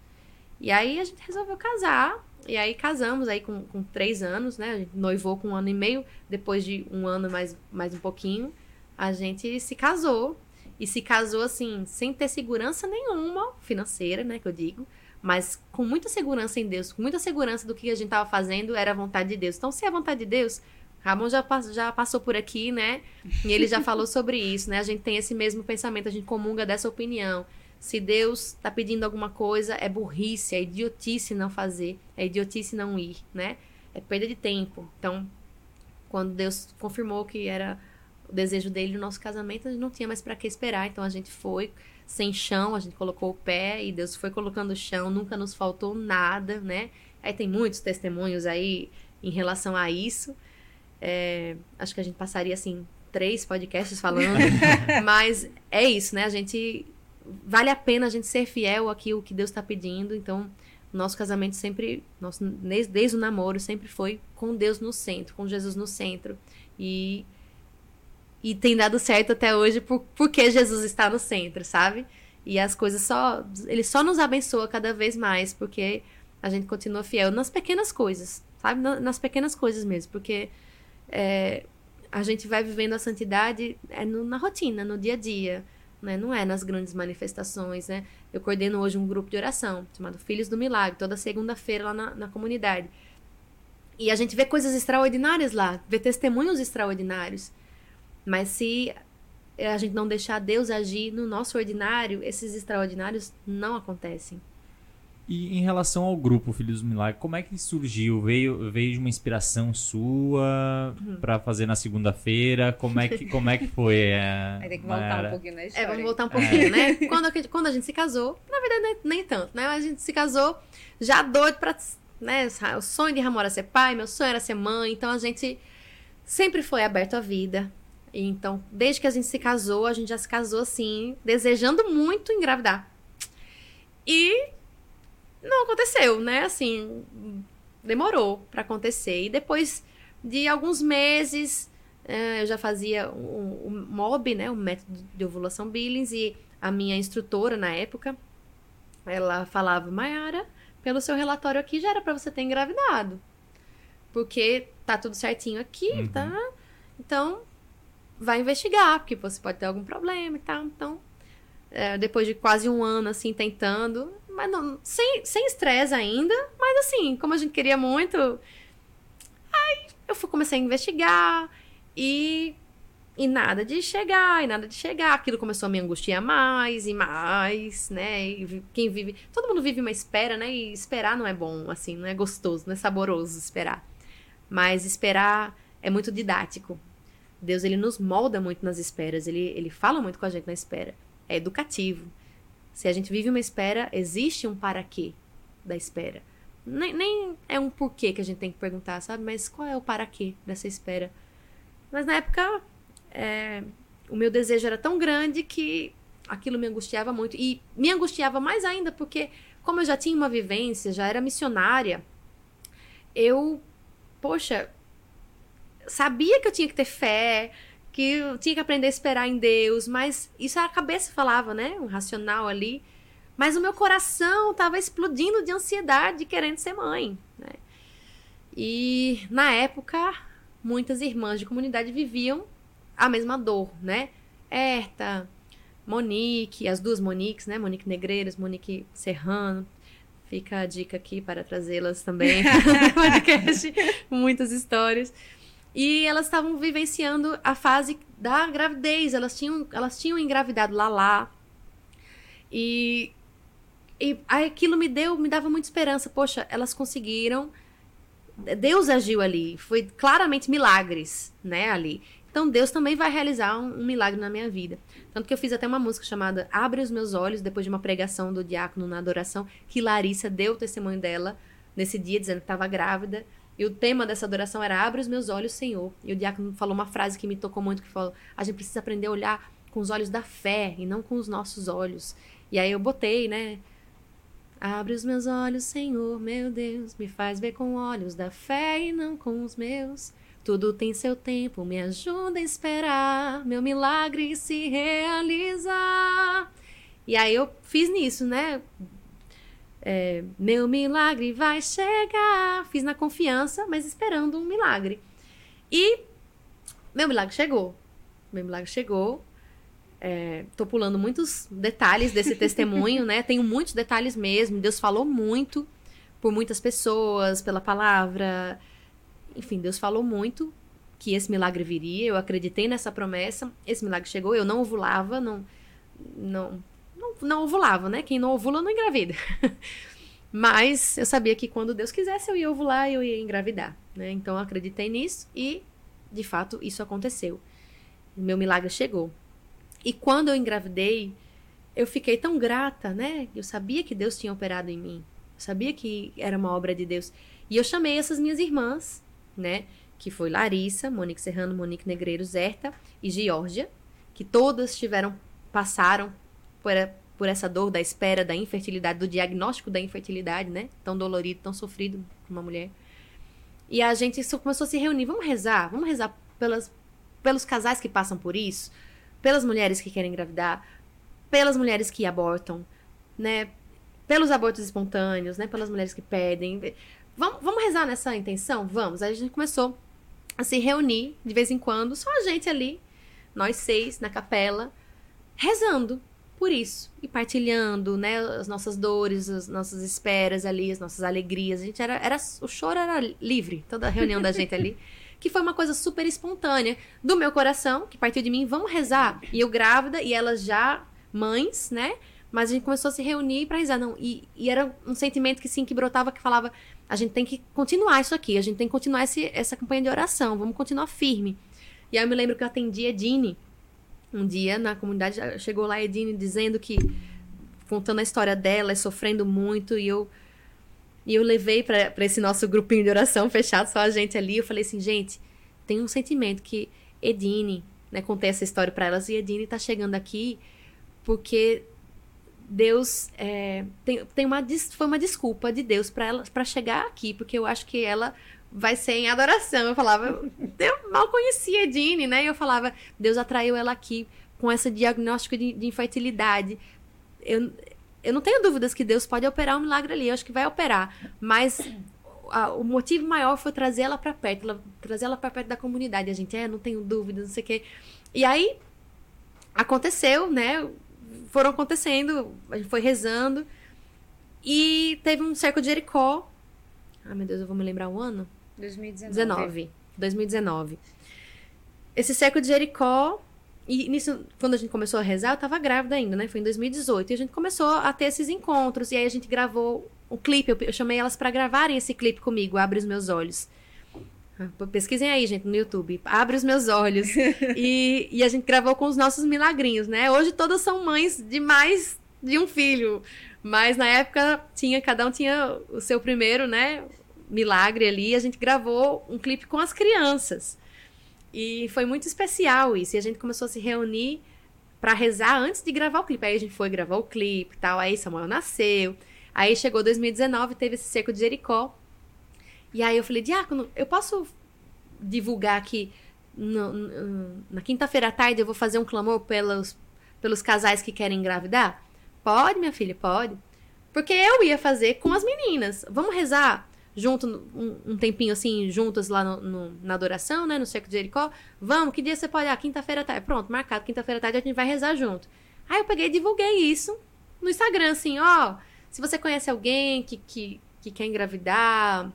E aí a gente resolveu casar, e aí casamos aí com, com três anos, né? A gente noivou com um ano e meio, depois de um ano mais, mais um pouquinho, a gente se casou. E se casou assim, sem ter segurança nenhuma financeira, né? Que eu digo mas com muita segurança em Deus, com muita segurança do que a gente estava fazendo, era a vontade de Deus. Então, se é a vontade de Deus, Ramon já, já passou por aqui, né? E ele já falou sobre isso, né? A gente tem esse mesmo pensamento, a gente comunga dessa opinião. Se Deus está pedindo alguma coisa, é burrice, é idiotice não fazer, é idiotice não ir, né? É perda de tempo. Então, quando Deus confirmou que era o desejo dele no nosso casamento, a gente não tinha mais para que esperar. Então, a gente foi sem chão, a gente colocou o pé e Deus foi colocando o chão, nunca nos faltou nada, né? Aí tem muitos testemunhos aí em relação a isso. É, acho que a gente passaria assim três podcasts falando, mas é isso, né? A gente vale a pena a gente ser fiel àquilo que Deus está pedindo. Então, nosso casamento sempre, nosso, desde, desde o namoro, sempre foi com Deus no centro, com Jesus no centro. E, e tem dado certo até hoje por, porque Jesus está no centro, sabe? E as coisas só. Ele só nos abençoa cada vez mais, porque a gente continua fiel nas pequenas coisas, sabe? Nas pequenas coisas mesmo, porque é, a gente vai vivendo a santidade é no, na rotina, no dia a dia, né? Não é nas grandes manifestações, né? Eu coordeno hoje um grupo de oração chamado Filhos do Milagre, toda segunda-feira lá na, na comunidade. E a gente vê coisas extraordinárias lá, vê testemunhos extraordinários. Mas se a gente não deixar Deus agir no nosso ordinário, esses extraordinários não acontecem. E em relação ao grupo Filhos do Milagre, como é que surgiu? Veio, veio de uma inspiração sua uhum. para fazer na segunda-feira? Como é que como é que foi? É, Vai ter que voltar um pouquinho na história. É, vamos voltar um pouquinho, é. né? Quando a, quando a gente se casou, na verdade nem, nem, tanto, né? A gente se casou já doido para, né? O sonho de Ramon era ser pai, meu sonho era ser mãe, então a gente sempre foi aberto à vida. Então, desde que a gente se casou, a gente já se casou assim, desejando muito engravidar. E não aconteceu, né? Assim, demorou para acontecer. E depois de alguns meses, é, eu já fazia o, o MOB, né? O método de ovulação Billings, e a minha instrutora na época, ela falava, Mayara, pelo seu relatório aqui já era para você ter engravidado. Porque tá tudo certinho aqui, uhum. tá? Então, vai investigar, porque você pode ter algum problema e tal. Então, é, depois de quase um ano, assim, tentando, mas não, sem estresse ainda, mas assim, como a gente queria muito, aí eu fui, comecei a investigar e, e nada de chegar, e nada de chegar. Aquilo começou a me angustiar mais e mais, né? E quem vive. Todo mundo vive uma espera, né? E esperar não é bom, assim, não é gostoso, não é saboroso esperar. Mas esperar é muito didático. Deus, ele nos molda muito nas esperas, ele, ele fala muito com a gente na espera. É educativo. Se a gente vive uma espera, existe um para quê da espera. Nem, nem é um porquê que a gente tem que perguntar, sabe? Mas qual é o para quê dessa espera? Mas na época, é, o meu desejo era tão grande que aquilo me angustiava muito. E me angustiava mais ainda porque, como eu já tinha uma vivência, já era missionária, eu, poxa, sabia que eu tinha que ter fé, que eu tinha que aprender a esperar em Deus, mas isso a cabeça falava, né? Um racional ali. Mas o meu coração estava explodindo de ansiedade, querendo ser mãe. Né? E na época, muitas irmãs de comunidade viviam a mesma dor, né? Erta, Monique, as duas Moniques, né? Monique Negreiros, Monique Serrano. Fica a dica aqui para trazê-las também no podcast. Muitas histórias. E elas estavam vivenciando a fase da gravidez. Elas tinham, elas tinham engravidado lá lá. E, e aquilo me deu, me dava muita esperança. Poxa, elas conseguiram. Deus agiu ali. Foi claramente milagres, né, ali. Então Deus também vai realizar um, um, milagre na minha vida. Tanto que eu fiz até uma música chamada Abre os Meus Olhos, depois de uma pregação do diácono na adoração, que Larissa deu o testemunho dela nesse dia, dizendo que estava grávida. E o tema dessa adoração era Abre os meus olhos, Senhor. E o diácono falou uma frase que me tocou muito, que falou: a gente precisa aprender a olhar com os olhos da fé e não com os nossos olhos. E aí eu botei, né? Abre os meus olhos, Senhor, meu Deus, me faz ver com olhos da fé e não com os meus. Tudo tem seu tempo, me ajuda a esperar, meu milagre se realizar. E aí eu fiz nisso, né? É, meu milagre vai chegar. Fiz na confiança, mas esperando um milagre. E meu milagre chegou. Meu milagre chegou. É, tô pulando muitos detalhes desse testemunho, né? Tenho muitos detalhes mesmo. Deus falou muito por muitas pessoas, pela palavra. Enfim, Deus falou muito que esse milagre viria. Eu acreditei nessa promessa. Esse milagre chegou. Eu não ovulava, não, não, não, não ovulava, né? Quem não ovula não engravida. Mas eu sabia que quando Deus quisesse eu ia ovular e eu ia engravidar, né? Então eu acreditei nisso e, de fato, isso aconteceu. O meu milagre chegou. E quando eu engravidei, eu fiquei tão grata, né? Eu sabia que Deus tinha operado em mim. Eu sabia que era uma obra de Deus. E eu chamei essas minhas irmãs, né? Que foi Larissa, Monique Serrano, Monique Negreiro, Zerta e Georgia, que todas tiveram, passaram por, por essa dor da espera, da infertilidade, do diagnóstico da infertilidade, né? Tão dolorido, tão sofrido uma mulher. E a gente começou a se reunir. Vamos rezar? Vamos rezar pelas, pelos casais que passam por isso? pelas mulheres que querem engravidar, pelas mulheres que abortam, né? Pelos abortos espontâneos, né? Pelas mulheres que pedem. Vamos, vamos rezar nessa intenção? Vamos. A gente começou a se reunir de vez em quando, só a gente ali, nós seis, na capela, rezando por isso e partilhando, né, as nossas dores, as nossas esperas ali, as nossas alegrias. A gente era, era o choro era livre, toda a reunião da gente ali. que foi uma coisa super espontânea do meu coração, que partiu de mim, vamos rezar. E eu grávida, e elas já mães, né? Mas a gente começou a se reunir para rezar. Não, e, e, era um sentimento que sim, que brotava, que falava: a gente tem que continuar isso aqui, a gente tem que continuar esse, essa campanha de oração, vamos continuar firme. E aí eu me lembro que eu atendi a Edine um dia na comunidade, chegou lá Edine dizendo que, contando a história dela, sofrendo muito, e eu e eu levei para esse nosso grupinho de oração fechado, só a gente ali. Eu falei assim, gente, tem um sentimento que Edine, né? Contei essa história para elas e Edine tá chegando aqui porque Deus é, tem, tem uma foi uma desculpa de Deus para ela para chegar aqui, porque eu acho que ela vai ser em adoração. Eu falava, eu mal conhecia Edine, né? E eu falava, Deus atraiu ela aqui com esse diagnóstico de, de infertilidade. Eu, eu não tenho dúvidas que Deus pode operar um milagre ali, eu acho que vai operar, mas a, o motivo maior foi trazer ela para perto, ela, trazer ela para perto da comunidade. A gente, é, não tenho dúvidas, não sei o quê. E aí aconteceu, né? Foram acontecendo, a gente foi rezando e teve um cerco de Jericó. Ai, meu Deus, eu vou me lembrar o ano? 2019. 19, 2019. Esse cerco de Jericó e nisso, quando a gente começou a rezar, eu tava grávida ainda, né? Foi em 2018. E a gente começou a ter esses encontros. E aí a gente gravou um clipe. Eu, eu chamei elas para gravarem esse clipe comigo, Abre os Meus Olhos. Ah, pesquisem aí, gente, no YouTube. Abre os meus olhos. e, e a gente gravou com os nossos milagrinhos, né? Hoje todas são mães de mais de um filho. Mas na época tinha, cada um tinha o seu primeiro, né? Milagre ali. A gente gravou um clipe com as crianças. E foi muito especial isso. E a gente começou a se reunir para rezar antes de gravar o clipe. Aí a gente foi gravar o clipe tal. Aí Samuel nasceu. Aí chegou 2019, teve esse cerco de Jericó. E aí eu falei, Diácono, eu posso divulgar aqui no, no, na quinta-feira à tarde eu vou fazer um clamor pelos, pelos casais que querem engravidar? Pode, minha filha, pode. Porque eu ia fazer com as meninas. Vamos rezar? Junto um, um, tempinho assim, juntas lá no, no, na adoração, né? No cerco de Jericó. Vamos, que dia você pode? Ah, quinta-feira tarde. Pronto, marcado. Quinta-feira tarde a gente vai rezar junto. Aí eu peguei e divulguei isso no Instagram, assim, ó. Se você conhece alguém que, que, que quer engravidar,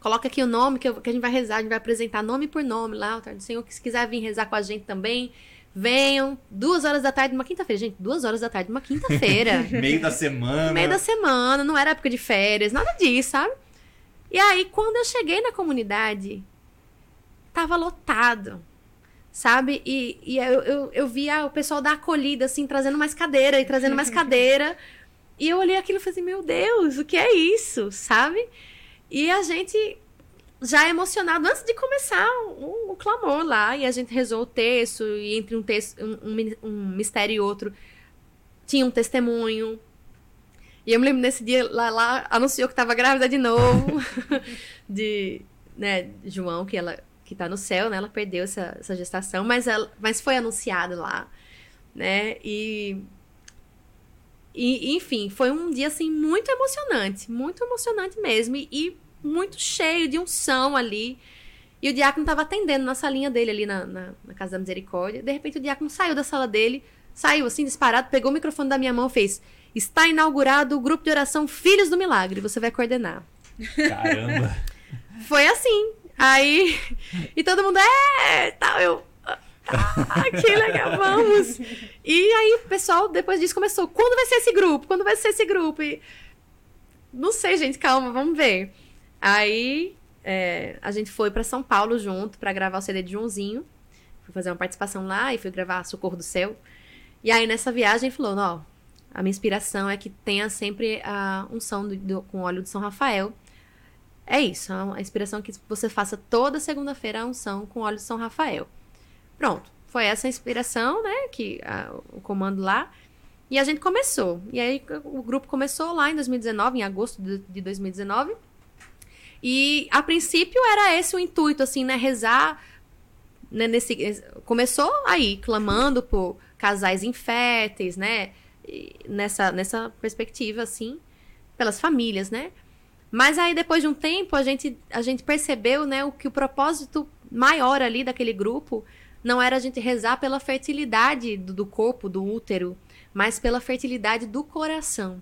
coloca aqui o nome que, eu, que a gente vai rezar, a gente vai apresentar nome por nome lá, o do Senhor, que se quiser vir rezar com a gente também, venham. Duas horas da tarde, uma quinta-feira. Gente, duas horas da tarde, uma quinta-feira. Meio da semana. Meio da semana, não era época de férias, nada disso, sabe? E aí, quando eu cheguei na comunidade, tava lotado, sabe? E, e eu, eu, eu via o pessoal da acolhida, assim, trazendo mais cadeira e trazendo mais cadeira. E eu olhei aquilo e falei assim, meu Deus, o que é isso, sabe? E a gente já emocionado antes de começar o, o, clamor lá. E a gente rezou o texto, e entre um, texto, um, um, um mistério e outro tinha um testemunho. E eu me lembro nesse dia, lá, lá anunciou que estava grávida de novo. de, né, João, que ela que tá no céu, né? Ela perdeu essa, essa gestação, mas, ela, mas foi anunciado lá, né? E, e, enfim, foi um dia, assim, muito emocionante. Muito emocionante mesmo. E, e muito cheio de unção ali. E o diácono estava atendendo na salinha dele ali na, na, na, Casa da Misericórdia. De repente o diácono saiu da sala dele, saiu assim disparado, pegou o microfone da minha mão e fez: Está inaugurado o grupo de oração Filhos do Milagre, você vai coordenar. Caramba! Foi assim. Aí. E todo mundo, é! Tal, eu. Ah, que legal, vamos! E aí o pessoal, depois disso, começou: quando vai ser esse grupo? Quando vai ser esse grupo? E... Não sei, gente, calma, vamos ver. Aí é, a gente foi para São Paulo junto para gravar o CD de Joãozinho. Fui fazer uma participação lá e fui gravar Socorro do Céu. E aí nessa viagem falou: ó, a minha inspiração é que tenha sempre a unção do, do, com óleo de São Rafael é isso, a inspiração que você faça toda segunda-feira a unção com óleo de São Rafael. Pronto, foi essa a inspiração, né, que a, o comando lá. E a gente começou. E aí o grupo começou lá em 2019, em agosto de, de 2019. E a princípio era esse o intuito, assim, né, rezar né, nesse começou aí clamando por casais inférteis, né, nessa nessa perspectiva assim, pelas famílias, né? Mas aí, depois de um tempo, a gente, a gente percebeu, né, o que o propósito maior ali daquele grupo não era a gente rezar pela fertilidade do, do corpo, do útero, mas pela fertilidade do coração.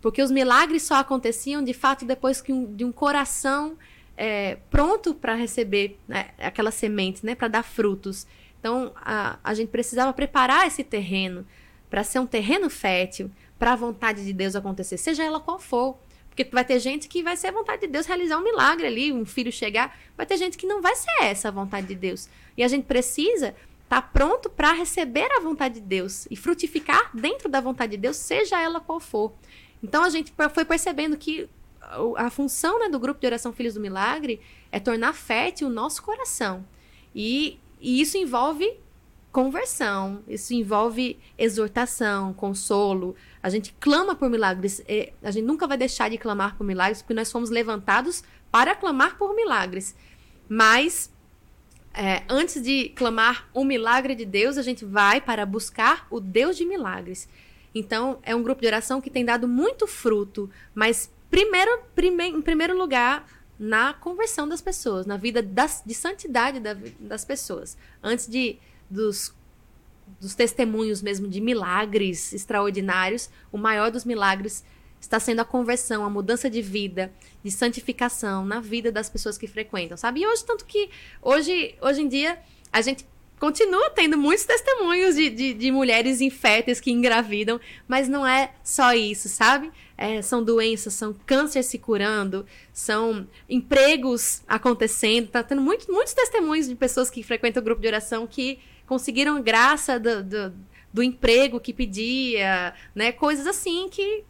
Porque os milagres só aconteciam, de fato, depois que um, de um coração é, pronto para receber né, aquela semente, né, para dar frutos. Então, a, a gente precisava preparar esse terreno para ser um terreno fértil, para a vontade de Deus acontecer, seja ela qual for. Porque vai ter gente que vai ser a vontade de Deus realizar um milagre ali, um filho chegar. Vai ter gente que não vai ser essa a vontade de Deus. E a gente precisa estar tá pronto para receber a vontade de Deus e frutificar dentro da vontade de Deus, seja ela qual for. Então a gente foi percebendo que a função né, do grupo de oração Filhos do Milagre é tornar fértil o nosso coração. E, e isso envolve conversão, isso envolve exortação, consolo. A gente clama por milagres. A gente nunca vai deixar de clamar por milagres, porque nós fomos levantados para clamar por milagres. Mas é, antes de clamar o milagre de Deus, a gente vai para buscar o Deus de milagres. Então, é um grupo de oração que tem dado muito fruto, mas primeiro, prime, em primeiro lugar, na conversão das pessoas, na vida das, de santidade da, das pessoas. Antes de dos, dos testemunhos mesmo de milagres extraordinários, o maior dos milagres está sendo a conversão, a mudança de vida, de santificação na vida das pessoas que frequentam, sabe? E hoje, tanto que hoje, hoje em dia, a gente continua tendo muitos testemunhos de, de, de mulheres inférteis que engravidam, mas não é só isso, sabe? É, são doenças, são câncer se curando, são empregos acontecendo, tá tendo muito, muitos testemunhos de pessoas que frequentam o grupo de oração que conseguiram graça do, do, do emprego que pedia, né? Coisas assim que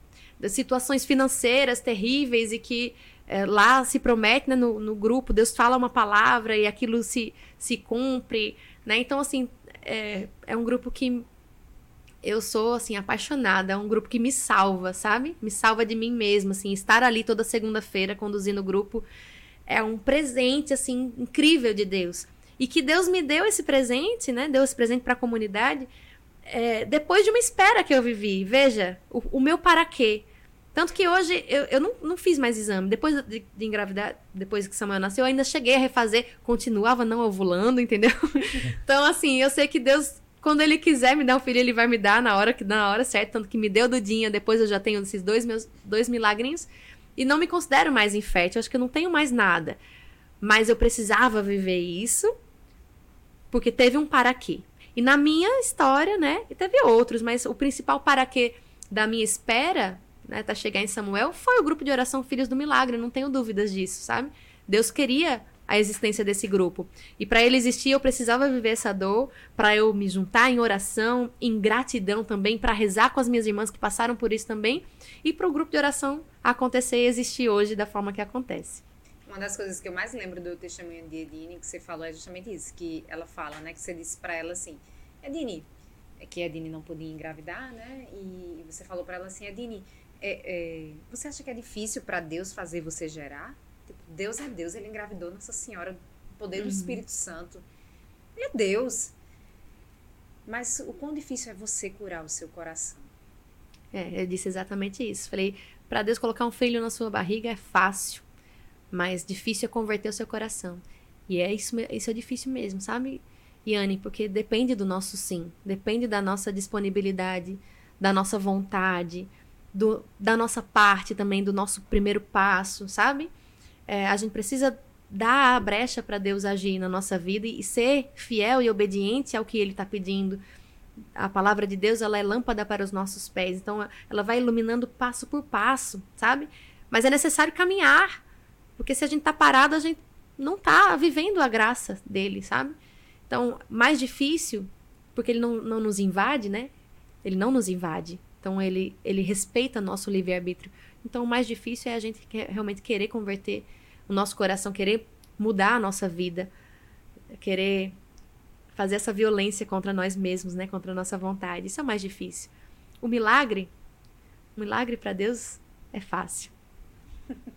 situações financeiras terríveis e que é, lá se promete né, no, no, grupo, Deus fala uma palavra e aquilo se, se cumpre, né? Então, assim, é, é um grupo que eu sou, assim, apaixonada, é um grupo que me salva, sabe? Me salva de mim mesma, assim, estar ali toda segunda-feira conduzindo o grupo é um presente, assim, incrível de Deus. E que Deus me deu esse presente, né? Deu esse presente para a comunidade é, depois de uma espera que eu vivi. Veja, o, o meu para quê. Tanto que hoje eu, eu não, não fiz mais exame. Depois de, de, engravidar, depois que Samuel nasceu, eu ainda cheguei a refazer, continuava não ovulando, entendeu? então, assim, eu sei que Deus, quando Ele quiser me dar um filho, Ele vai me dar na hora, que, na hora certa. Tanto que me deu Dudinha, depois eu já tenho esses dois meus dois milagrinhos. E não me considero mais infértil, acho que eu não tenho mais nada. Mas eu precisava viver isso porque teve um para quê. E na minha história, né, e teve outros, mas o principal para quê da minha espera, né, tá chegar em Samuel, foi o grupo de oração Filhos do Milagre, não tenho dúvidas disso, sabe? Deus queria a existência desse grupo. E para ele existir, eu precisava viver essa dor, para eu me juntar em oração, em gratidão também, para rezar com as minhas irmãs que passaram por isso também, e para o grupo de oração acontecer e existir hoje da forma que acontece. Uma das coisas que eu mais lembro do testemunho de Edine que você falou é justamente isso, que ela fala, né, que você disse para ela assim, Edine, é que Edine não podia engravidar, né, e você falou para ela assim, Edine, é, é, você acha que é difícil para Deus fazer você gerar? Tipo, Deus é Deus, ele engravidou Nossa Senhora, poder do uhum. Espírito Santo. Ele é Deus. Mas o quão difícil é você curar o seu coração? É, eu disse exatamente isso. Falei, para Deus colocar um filho na sua barriga é fácil, mas difícil é converter o seu coração. E é isso, isso é difícil mesmo, sabe, Yane? Porque depende do nosso sim, depende da nossa disponibilidade, da nossa vontade, do, da nossa parte também, do nosso primeiro passo, sabe? É, a gente precisa dar a brecha para Deus agir na nossa vida e ser fiel e obediente ao que Ele está pedindo. A palavra de Deus ela é lâmpada para os nossos pés, então ela vai iluminando passo por passo, sabe? Mas é necessário caminhar, porque se a gente está parado, a gente não está vivendo a graça dele, sabe? Então, mais difícil, porque ele não, não nos invade, né? Ele não nos invade. Então, ele, ele respeita nosso livre-arbítrio. Então, o mais difícil é a gente realmente querer converter o nosso coração, querer mudar a nossa vida, querer fazer essa violência contra nós mesmos, né, contra a nossa vontade. Isso é o mais difícil. O milagre, o milagre para Deus é fácil.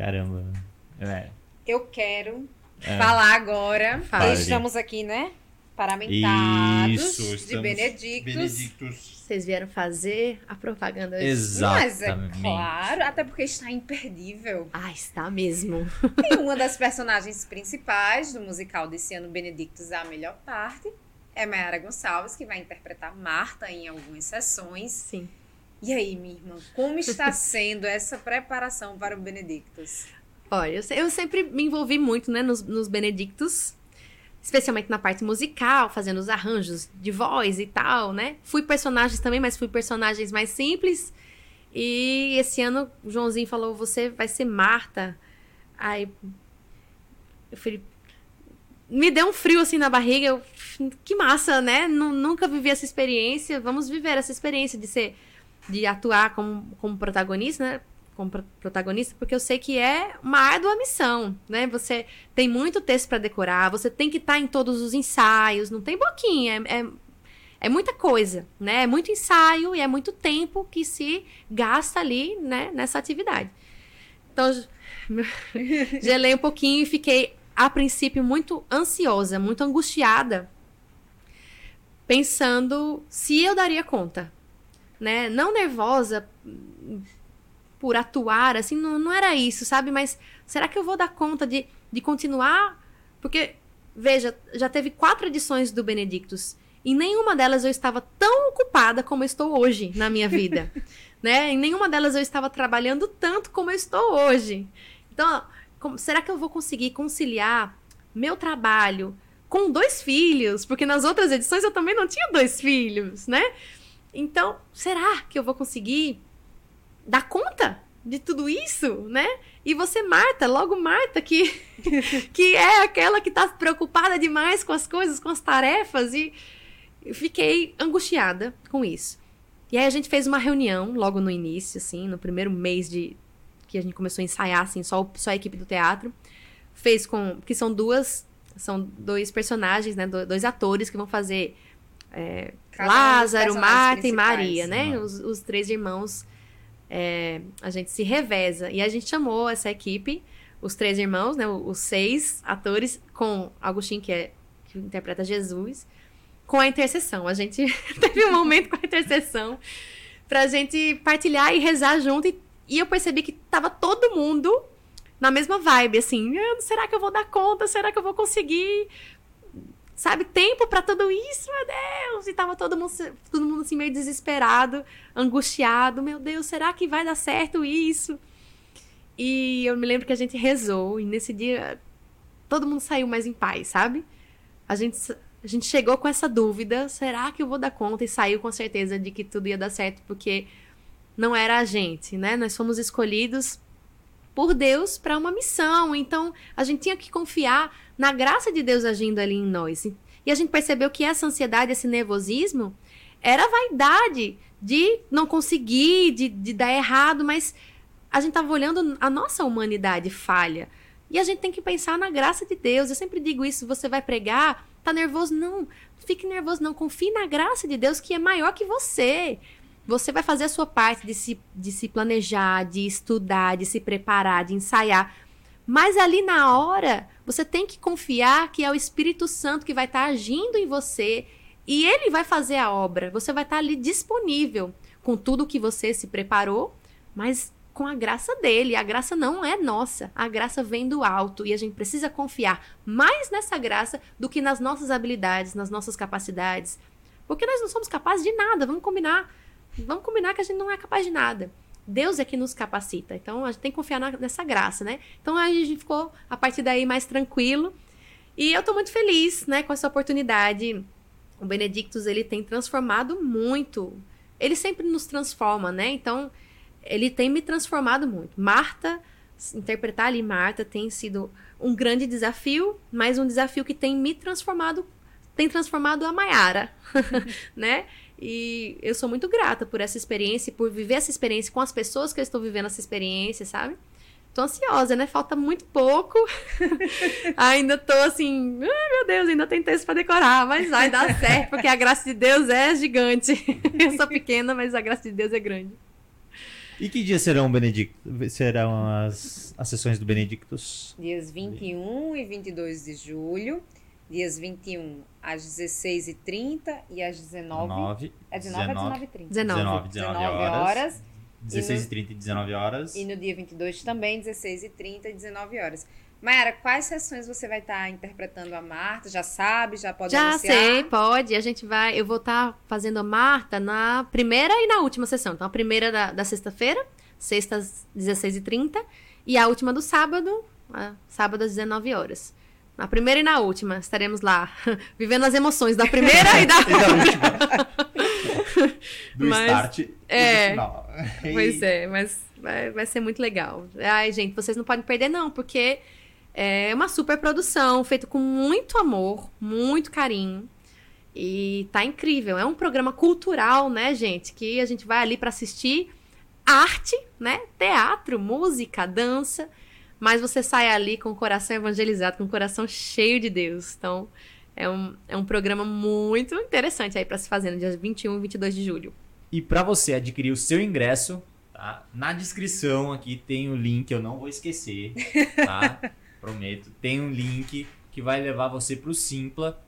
Caramba. É. Eu quero é. falar agora. Fale. Estamos aqui, né? Paramentados Isso, de Benedictus. Benedictus vocês vieram fazer a propaganda hoje. Exatamente. Mas é claro, até porque está imperdível. Ah, está mesmo. E uma das personagens principais do musical desse ano, Benedictus, a melhor parte, é Mayara Gonçalves, que vai interpretar Marta em algumas sessões. Sim. E aí, minha irmã, como está sendo essa preparação para o Benedictus? Olha, eu, sempre me envolvi muito né, nos, nos Benedictus especialmente na parte musical, fazendo os arranjos de voz e tal, né? Fui personagens também, mas fui personagens mais simples. E esse ano o Joãozinho falou: você vai ser Marta. Aí eu falei. Me deu um frio assim na barriga. Eu, que massa, né? nunca vivi essa experiência. Vamos viver essa experiência de ser. De atuar como, como protagonista, né? como protagonista, porque eu sei que é uma árdua missão, né? Você tem muito texto para decorar, você tem que estar tá em todos os ensaios, não tem boquinha, é, é, é, muita coisa, né? É muito ensaio e é muito tempo que se gasta ali, né, nessa atividade. Então, gelei um pouquinho e fiquei, a princípio, muito ansiosa, muito angustiada, pensando se eu daria conta, né? Não nervosa por atuar, assim, não, não era isso, sabe? Mas será que eu vou dar conta de, de continuar? Porque, veja, já teve quatro edições do Benedictus. E nenhuma delas eu estava tão ocupada como estou hoje na minha vida. né? Em nenhuma delas eu estava trabalhando tanto como eu estou hoje. Então, como, será que eu vou conseguir conciliar meu trabalho com dois filhos? Porque nas outras edições eu também não tinha dois filhos, né? Então, será que eu vou conseguir dar conta de tudo isso, né? E você, Marta, logo Marta, que, que é aquela que tá preocupada demais com as coisas, com as tarefas, e fiquei angustiada com isso. E aí a gente fez uma reunião logo no início, assim, no primeiro mês de que a gente começou a ensaiar, assim, só, só a equipe do teatro. Fez com. que são duas. São dois personagens, né? Dois atores que vão fazer é, Lázaro, Marta e Maria, né? Os, os três irmãos é, a gente se reveza. E a gente chamou essa equipe, os três irmãos, né, os seis atores, com Agostinho, que, é, que interpreta Jesus, com a intercessão. A gente teve um momento com a intercessão pra gente partilhar e rezar junto. E, e eu percebi que tava todo mundo na mesma vibe, assim, ah, será que eu vou dar conta? Será que eu vou conseguir? Sabe, tempo para tudo isso, meu Deus! E tava todo mundo, todo mundo assim meio desesperado, angustiado, meu Deus, será que vai dar certo isso? E eu me lembro que a gente rezou e nesse dia todo mundo saiu mais em paz, sabe? A gente a gente chegou com essa dúvida, será que eu vou dar conta? E saiu com certeza de que tudo ia dar certo, porque não era a gente, né? Nós fomos escolhidos por Deus para uma missão. Então, a gente tinha que confiar na graça de Deus agindo ali em nós. E a gente percebeu que essa ansiedade, esse nervosismo, era vaidade de não conseguir, de, de dar errado, mas a gente estava olhando a nossa humanidade falha. E a gente tem que pensar na graça de Deus. Eu sempre digo isso: você vai pregar, tá nervoso? Não, fique nervoso, não. Confie na graça de Deus que é maior que você. Você vai fazer a sua parte de se, de se planejar, de estudar, de se preparar, de ensaiar. Mas ali na hora, você tem que confiar que é o Espírito Santo que vai estar tá agindo em você e ele vai fazer a obra. Você vai estar tá ali disponível com tudo que você se preparou, mas com a graça dele. A graça não é nossa. A graça vem do alto e a gente precisa confiar mais nessa graça do que nas nossas habilidades, nas nossas capacidades. Porque nós não somos capazes de nada, vamos combinar. Vamos combinar que a gente não é capaz de nada. Deus é que nos capacita. Então a gente tem que confiar na, nessa graça, né? Então a gente ficou a partir daí mais tranquilo. E eu tô muito feliz, né, com essa oportunidade. O Benedictus ele tem transformado muito. Ele sempre nos transforma, né? Então ele tem me transformado muito. Marta, interpretar ali Marta tem sido um grande desafio, mas um desafio que tem me transformado, tem transformado a Maiara, né? E eu sou muito grata por essa experiência, por viver essa experiência com as pessoas que eu estou vivendo essa experiência, sabe? Tô ansiosa, né? Falta muito pouco. ainda tô assim, ai meu Deus, ainda tem texto para decorar, mas vai dar certo, porque a graça de Deus é gigante. eu sou pequena, mas a graça de Deus é grande. E que dias serão, Benedict... serão as, as sessões do Benedictus? Dias 21 e 22 de julho. Dias 21 às 16h30 e às 19 9, É 19 a 19h30. 19. 19, 19 horas. 16 E h 30 e 19 horas. E no dia 22 também, 16h30 e 19 horas. Mayara, quais sessões você vai estar interpretando a Marta? Já sabe? Já pode Já anunciar? sei, pode. A gente vai. Eu vou estar fazendo a Marta na primeira e na última sessão. Então, a primeira da, da sexta-feira, sexta às 16h30, e a última do sábado, sábado às 19 horas. Na primeira e na última, estaremos lá, vivendo as emoções da primeira e da E da última. do Mas- start e é. do final. Pois é, mas vai, vai ser muito legal. Ai, gente, vocês não podem perder, não, porque é uma super produção, feito com muito amor, muito carinho. E tá incrível. É um programa cultural, né, gente? Que a gente vai ali para assistir arte, né? Teatro, música, dança. Mas você sai ali com o coração evangelizado, com o coração cheio de Deus. Então, é um, é um programa muito interessante aí para se fazer no dia 21 e 22 de julho. E para você adquirir o seu ingresso, tá? Na descrição aqui tem o link, eu não vou esquecer, tá? Prometo. Tem um link que vai levar você pro Simpla,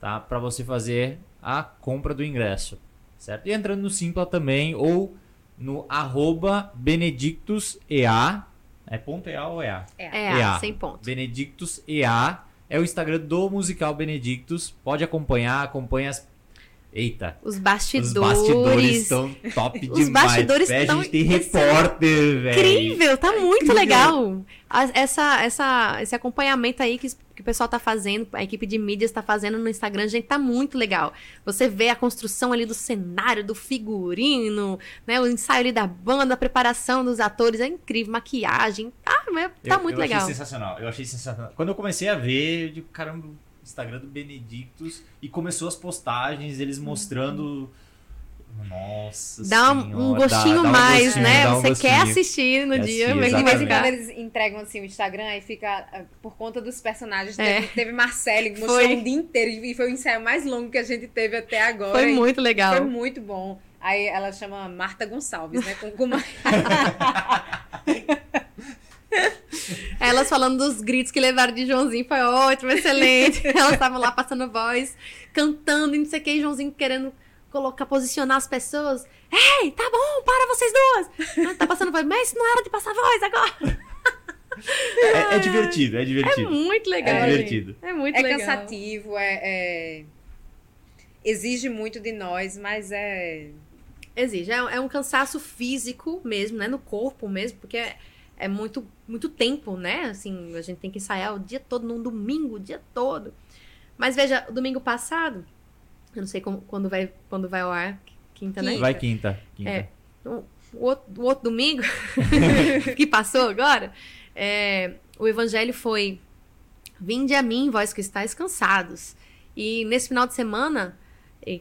tá? Para você fazer a compra do ingresso, certo? E entrando no Simpla também ou no arroba benedictusea, é ponto EA ou EA? É, EA. sem ponto. Benedictus EA é o Instagram do musical Benedictus. Pode acompanhar, acompanha as. Eita, Os os bastidores. bastidores estão top Os demais. bastidores Véi, estão A gente tem repórter, velho. Incrível, tá muito incrível. legal. Essa, essa, esse acompanhamento aí que, que o pessoal tá fazendo, a equipe de mídias tá fazendo no Instagram, gente, tá muito legal. Você vê a construção ali do cenário, do figurino, né? O ensaio ali da banda, a preparação dos atores, é incrível, maquiagem. Ah, mas tá Eu- muito eu legal. Achei sensacional. Eu achei sensacional. Quando eu comecei a ver, eu digo, caramba, Instagram do Benedictus e começou as postagens, eles mostrando. Nossa Dá um, senhora, um dá- gostinho dá um mais, gostinho, né? um Você quer assistir no Quer dia, assistir, mas De vez em quando eles entregam assim o Instagram e fica ah, por conta dos personagens. É. Teve, teve Marcele que mostrou Foi. um dia inteiro e foi o ensaio mais longo que a gente teve até agora. foi muito legal. Foi muito bom. Aí ela chama Marta Gonçalves, né? Com, com uma... Elas falando dos gritos que levaram de Joãozinho foi ótimo, excelente. Elas estavam lá passando voz, cantando e não sei o que, e Joãozinho querendo colocar, posicionar as pessoas. Ei, tá bom, para vocês duas! Ah, Tá passando voz, mas não era de passar voz agora. É, é divertido, é É divertido. muito legal. É divertido. É muito É legal. cansativo, é, é- Exige muito de nós, mas é... Exige. É, é um cansaço físico mesmo, né? No corpo mesmo, porque é, é muito, muito tempo, né? Assim, a gente tem que ensaiar o dia todo, num domingo, o dia todo. Mas veja, domingo passado, eu não sei como- quando, vai, quando vai ao ar, quinta, né? Vai quinta. quinta. É. O o outro, o outro domingo, que passou agora, é, o evangelho foi: Vinde a mim, vós que estáis cansados. E nesse final de semana,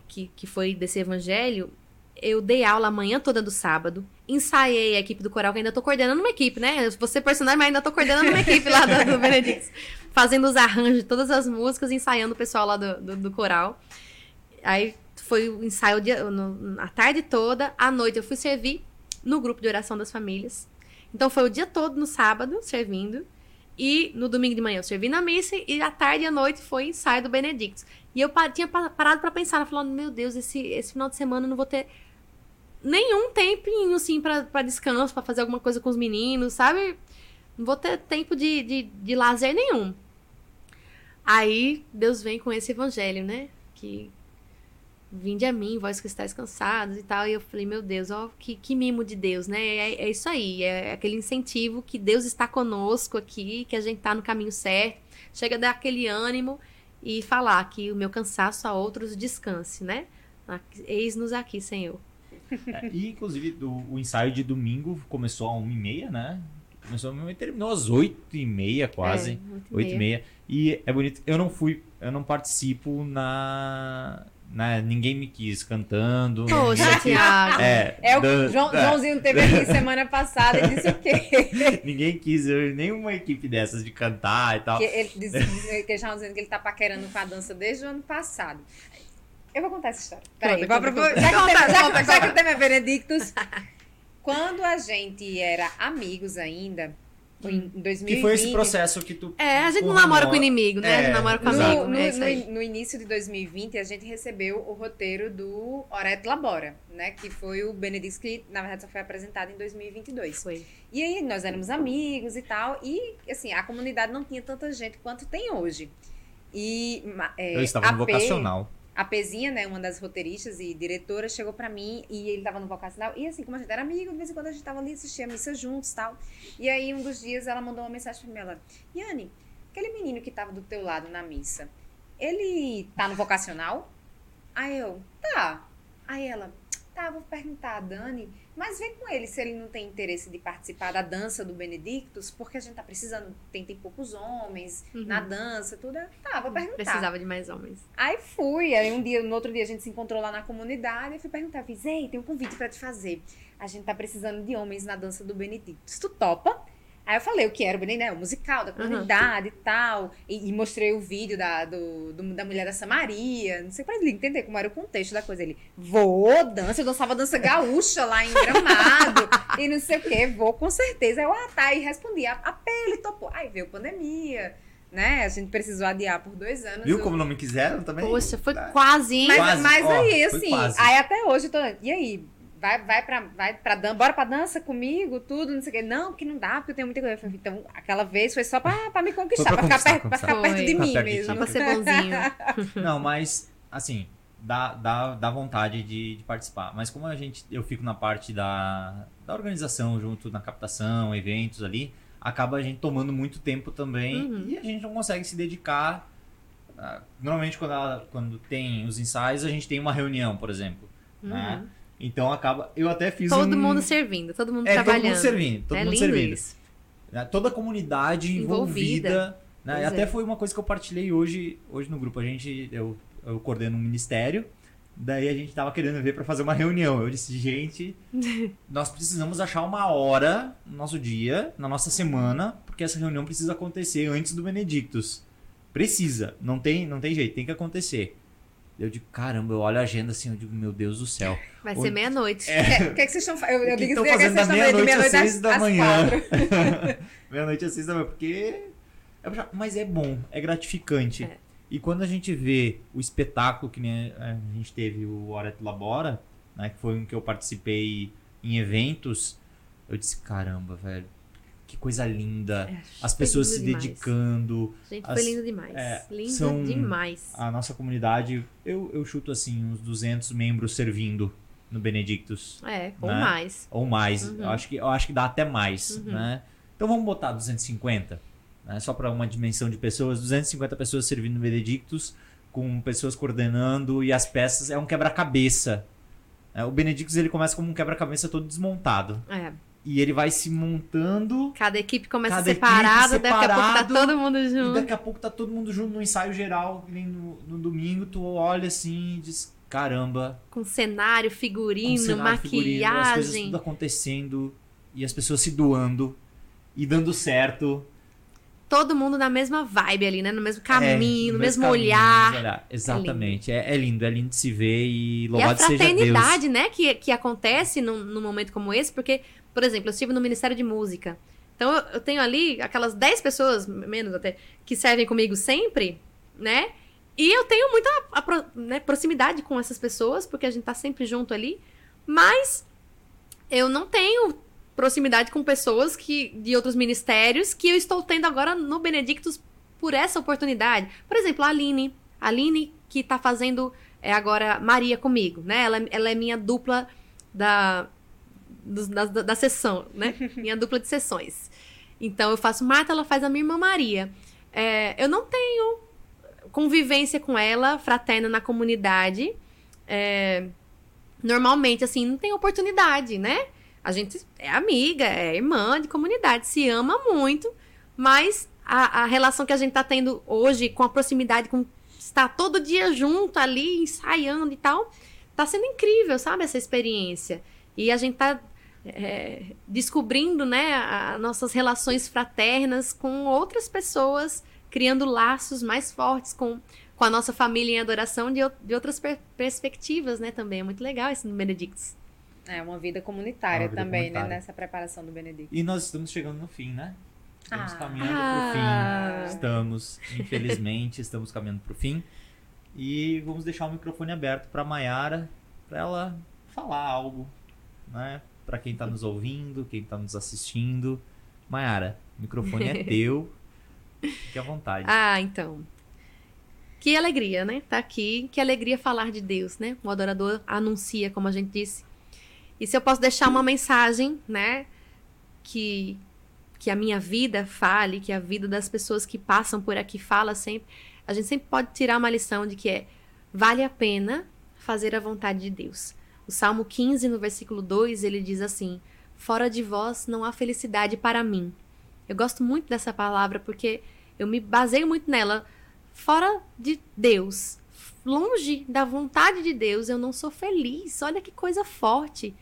que, que foi desse evangelho, eu dei aula a manhã toda do sábado, ensaiei a equipe do coral, que ainda tô coordenando uma equipe, né? Você personagem, mas ainda tô coordenando uma equipe lá do, do Benedictus. Fazendo os arranjos de todas as músicas, ensaiando o pessoal lá do, do, do coral. Aí foi o ensaio dia, no, a tarde toda, à noite eu fui servir no grupo de oração das famílias. Então foi o dia todo no sábado, servindo. E no domingo de manhã eu servi na missa e à tarde e à noite foi ensaio do Benedictus. E eu tinha pa- parado pra pensar, falando, meu Deus, esse, esse final de semana eu não vou ter nenhum tempinho, assim, pra descanso, pra fazer alguma coisa com os meninos, sabe? Não vou ter tempo de, de, de lazer nenhum. Aí Deus vem com esse evangelho, né? Que vinde a mim, vós que estáis cansados e tal. E eu falei, meu Deus, ó, que, que mimo de Deus, né? É, é isso aí, é aquele incentivo que Deus está conosco aqui, que a gente tá no caminho certo. Chega a dar aquele ânimo e falar que o meu cansaço a outros descanse, né? Eis-nos aqui, Senhor. É, e, inclusive, do- o ensaio de domingo começou às 1h30, né? Começou às 1h30 e terminou às 8h30 quase. É, muito 8 e. E é bonito. Eu não fui, eu não participo na. na ninguém me quis cantando. Poxa, ninguém quis- Thiago. É, É o dan- João, é, Joãozinho teve aqui semana passada e disse o quê? Ninguém quis, eu, nenhuma equipe dessas de cantar e tal. Que ele que estavam dizendo que ele tá paquerando com a dança desde o ano passado. Eu vou contar essa história. Peraí, Conta, vou- conta, vou- conta. já, que o tema- Conta, já, conta, já que conta. o tema é Benedictus, quando a gente era amigos ainda, em 2020... Que foi esse processo que tu. É, a gente o não namora Ramon- com inimigo, né? a gente É, namora com amigo. No, no, é no- no início de 2020, a gente recebeu o roteiro do Oret Labora, né? Que foi o Benedictus que, na verdade, só foi apresentado em 2022. Foi. E aí nós éramos amigos e tal, e assim, a comunidade não tinha tanta gente quanto tem hoje. E é, Eu estava no a P- vocacional. A Pezinha, né, uma das roteiristas e diretoras, chegou pra mim e ele tava no vocacional. E assim, como a gente era amigo, de vez em quando a gente tava ali, assistia a missa juntos e tal. E aí, um dos dias, ela mandou uma mensagem pra mim, ela... Yane, aquele menino que tava do teu lado na missa, ele tá no vocacional? Aí eu, tá. Aí ela, tá, vou perguntar a Dani, mas vê com ele se ele não tem interesse de participar da dança do Benedictus, porque a gente tá precisando, tem, tem poucos homens Uhum. na dança, tudo. Eu, Tá, vou perguntar. Precisava de mais homens. Aí fui, aí um dia, no outro dia a gente se encontrou lá na comunidade e fui perguntar, fiz, ei, tem um convite pra te fazer. A gente tá precisando de homens na dança do Benedictus. Tu topa? Aí eu falei o que era o Benedictus, né, o musical da comunidade e tal. E, e mostrei o vídeo da, do, do- da mulher da Samaria. Não sei pra ele entender como era o contexto da coisa. Ele, vou, dança, eu dançava dança gaúcha lá em Gramado. e não sei o que, vou com certeza. Aí eu, ah, tá, e respondi, a, a pele topou. Aí veio pandemia, né, a gente precisou adiar por dois anos. Viu o- como não me quiseram também? Poxa, foi Ah, quase, hein? mas, Quase, mas ó, aí, assim, aí até hoje eu tô. E aí? Vai, vai, pra, vai pra dança, bora pra dança comigo, tudo, não sei o quê. Não, que não dá, porque eu tenho muita coisa. Falei, Então, aquela vez foi só pra, pra me conquistar, pra pra, ficar, conquistar, perto, pra ficar perto de mim de mesmo. Só pra ser bonzinho. Não, mas, assim, dá, dá, dá vontade de, de participar. Mas como a gente, eu fico na parte da, da organização, junto na captação, eventos ali, acaba a gente tomando muito tempo também Uhum. e a gente não consegue se dedicar. ah, Normalmente, quando, ela- quando tem os ensaios, a gente tem uma reunião, por exemplo. né? Então acaba. Eu até fiz Todo um. mundo servindo, todo mundo é, todo trabalhando. mundo servindo. Todo é mundo lindo servindo. isso. né? Toda a comunidade Envolvida. envolvida. né? E até é. foi uma coisa que eu partilhei hoje, hoje no grupo. A gente, eu, eu coordeno um ministério, daí a gente tava querendo ver para fazer uma reunião. Eu disse, gente, nós precisamos achar uma hora no nosso dia, na nossa semana, porque essa reunião precisa acontecer antes do Benedictus. Precisa, não tem, não tem jeito, tem que acontecer. Eu digo, caramba, eu olho a agenda assim, eu digo, meu Deus do céu. Vai ser meia-noite. É, O que, é que vocês estão fazendo? Eu, eu que digo que vocês estão fazendo meia-noite às seis da manhã? Meia-noite às seis da manhã, porque. é Mas é bom, é gratificante. É. E quando a gente vê o espetáculo que a gente teve o Hora et Labora, né, que foi um que eu participei em eventos, eu disse, caramba, velho, que coisa linda. É, As pessoas se demais. dedicando, Gente, as- foi lindo demais. é, lindo são- demais. a nossa comunidade, eu, eu chuto assim, uns 200 membros servindo no Benedictus. É, ou né? mais. Ou mais. Uhum. Eu, acho que, eu acho que dá até mais, Uhum. né? Então vamos botar 250, né? Só para uma dimensão de pessoas, 250 pessoas servindo no Benedictus, com pessoas coordenando e as peças é um quebra-cabeça É, o Benedictus ele começa como um quebra-cabeça todo desmontado. É. E ele vai se montando. Cada equipe começa Cada equipe separada, daqui a pouco tá separado, todo mundo E junto. daqui a pouco tá todo mundo junto no ensaio geral. no, no domingo, tu olha assim e diz: caramba, Com cenário, com figurino, cenário, figurino, as coisas maquiagem. tudo acontecendo. E as pessoas se doando. E dando certo. Todo mundo na mesma vibe ali, né? No mesmo caminho, É, no mesmo caminho, olhar. mesmo olhar. Exatamente. É, é lindo, é lindo de se ver e E a louvado seja Deus. fraternidade, né, que, que acontece num, num momento como esse, porque, por exemplo, eu estive no Ministério de Música. Então eu, eu tenho ali aquelas 10 pessoas, menos até, que servem comigo sempre, né? E eu tenho muita a pro- né, proximidade com essas pessoas, porque a gente tá sempre junto ali. Mas eu não tenho proximidade com pessoas que de outros ministérios que eu estou tendo agora no Benedictus por essa oportunidade. Por exemplo, a Aline. A Aline que tá fazendo é, agora Maria comigo, né? Ela, ela é minha dupla da, da, da, da sessão, né? minha dupla de sessões. Então eu faço Marta, ela faz a minha irmã Maria. É, eu não tenho convivência com ela, fraterna na comunidade. É, normalmente, assim, não tem oportunidade, né? A gente é amiga, é irmã de comunidade, se ama muito, mas a, a relação que a gente tá tendo hoje com a proximidade, com estar todo dia junto ali, ensaiando e tal, tá sendo incrível, sabe? Essa experiência. E a gente tá é, descobrindo, né, a- nossas relações fraternas com outras pessoas, criando laços mais fortes com, com a nossa família em adoração de, de outras per- perspectivas, né, também. É muito legal isso no Benedictus. É uma vida comunitária Uma vida também, comunitária. né? Nessa preparação do Benedito. E nós estamos chegando no fim, né? Estamos Ah. caminhando Ah. pro fim. Estamos, infelizmente, estamos caminhando pro fim. E vamos deixar o microfone aberto para Maiara, para ela falar algo, né? Para quem tá nos ouvindo, quem tá nos assistindo. Maiara, o microfone é teu. Fique à vontade. Ah, então. Que alegria, né? Tá aqui. Que alegria falar de Deus, né? O adorador anuncia, como a gente disse. E se eu posso deixar uma mensagem, né? Que, que a minha vida fale, que a vida das pessoas que passam por aqui fala sempre. A gente sempre pode tirar uma lição de que é vale a pena fazer a vontade de Deus. O Salmo 15, no versículo 2, ele diz assim: Fora de vós não há felicidade para mim. Eu gosto muito dessa palavra porque eu me baseio muito nela. Fora de Deus, longe da vontade de Deus, eu não sou feliz. Olha que coisa forte.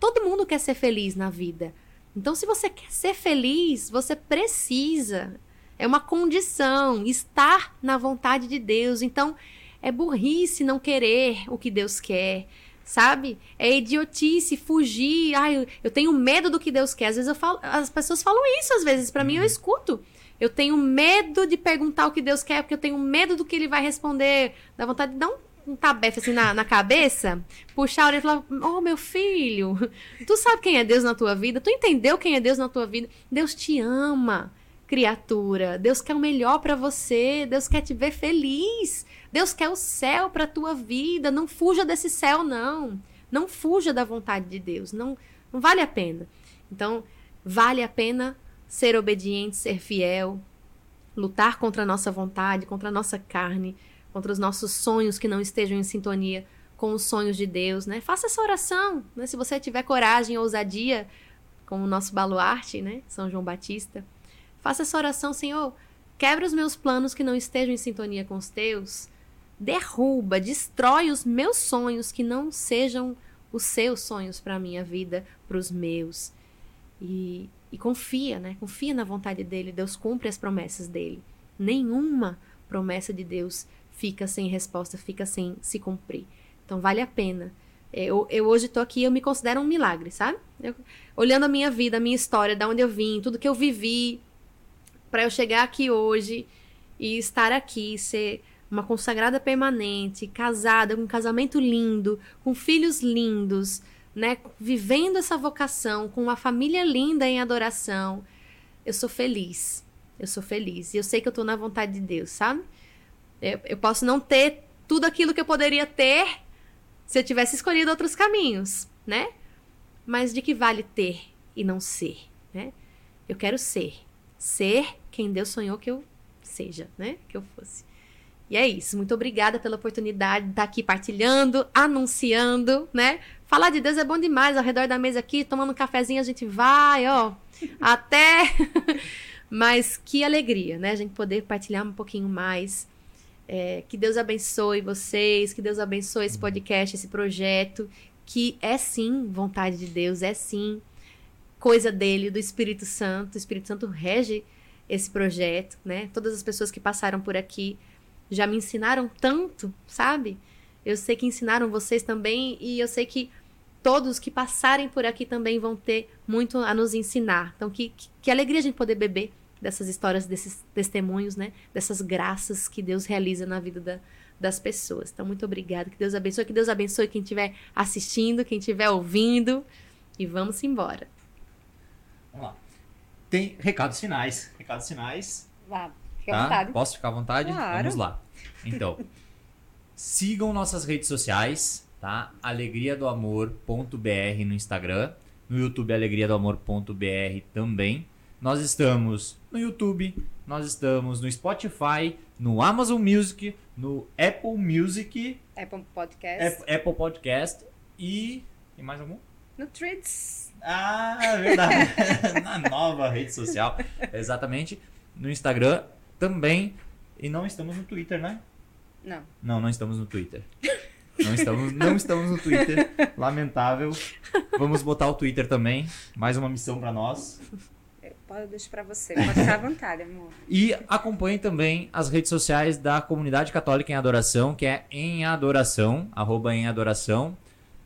Todo mundo quer ser feliz na vida. Então, se você quer ser feliz, você precisa. É uma condição estar na vontade de Deus. Então, é burrice não querer o que Deus quer, sabe? É idiotice fugir. Ai, eu- tenho medo do que Deus quer. Às vezes eu falo, as pessoas falam isso às vezes para mim eu escuto. Eu tenho medo de perguntar o que Deus quer, porque eu tenho medo do que ele vai responder. Dá vontade de dar um, um tabefe assim na, na cabeça, puxar a orelha e falar: Oh, meu filho, tu sabe quem é Deus na tua vida? Tu entendeu quem é Deus na tua vida? Deus te ama, criatura. Deus quer o melhor para você. Deus quer te ver feliz. Deus quer o céu para tua vida. Não fuja desse céu, não. Não fuja da vontade de Deus. Não, não vale a pena. Então, vale a pena ser obediente, ser fiel, lutar contra a nossa vontade, contra a nossa carne, contra os nossos sonhos que não estejam em sintonia com os sonhos de Deus, né? Faça essa oração, né? Se você tiver coragem, ousadia, como o nosso baluarte, né? São João Batista. Faça essa oração, Senhor. Quebra os meus planos que não estejam em sintonia com os teus. Derruba, destrói os meus sonhos que não sejam os seus sonhos para a minha vida, para os meus. E, e confia, né? Confia na vontade dele. Deus cumpre as promessas dele. Nenhuma promessa de Deus fica sem resposta, fica sem se cumprir. Então vale a pena. Eu, eu hoje tô aqui, eu me considero um milagre, sabe? Eu- olhando a minha vida, a minha história, da onde eu vim, tudo que eu vivi, para eu chegar aqui hoje e estar aqui, ser uma consagrada permanente, casada, com um casamento lindo, com filhos lindos, né? Vivendo essa vocação, com uma família linda em adoração. Eu sou feliz. Eu sou feliz. E eu sei que eu tô na vontade de Deus, sabe? Eu, eu posso não ter tudo aquilo que eu poderia ter se eu tivesse escolhido outros caminhos, né? Mas de que vale ter e não ser, né? Eu quero ser. Ser quem Deus sonhou que eu seja, né? Que eu fosse. E é isso. Muito obrigada pela oportunidade de estar aqui partilhando, anunciando, né? Falar de Deus é bom demais. Ao redor da mesa aqui, tomando um cafezinho, a gente vai, ó, até. Mas que alegria, né? A gente poder partilhar um pouquinho mais. É, que Deus abençoe vocês, que Deus abençoe esse podcast, esse projeto, que é sim vontade de Deus, é sim coisa dele, do Espírito Santo. O Espírito Santo rege esse projeto, né? Todas as pessoas que passaram por aqui já me ensinaram tanto, sabe? Eu sei que ensinaram vocês também e eu sei que todos que passarem por aqui também vão ter muito a nos ensinar. Então, que, que, que alegria a gente poder beber dessas histórias, desses testemunhos, né? Dessas graças que Deus realiza na vida da, das pessoas. Então, muito obrigada. Que Deus abençoe. Que Deus abençoe quem estiver assistindo, quem estiver ouvindo. E vamos embora. Vamos lá. Tem recados finais. Recados finais. Vá, fica à Tá? vontade. Posso ficar à vontade? Claro. Vamos lá. Então, sigam nossas redes sociais, tá? Alegria do Amor.br no Instagram, no YouTube Alegria do Amor.br também. Nós estamos no YouTube, nós estamos no Spotify, no Amazon Music, no Apple Music, Apple Podcast. Apple, Apple Podcast e tem mais algum? No Threads. Ah, é verdade. Na nova rede social. Exatamente. No Instagram também. E não estamos no Twitter, né? Não. Não, não estamos no Twitter. Não estamos, não estamos no Twitter. Lamentável. Vamos botar o Twitter também. Mais uma missão pra nós. Eu- Pode deixar pra você. Pode ficar à vontade, amor. E acompanhe também as redes sociais da Comunidade Católica em Adoração, que é em Adoração, arroba em Adoração.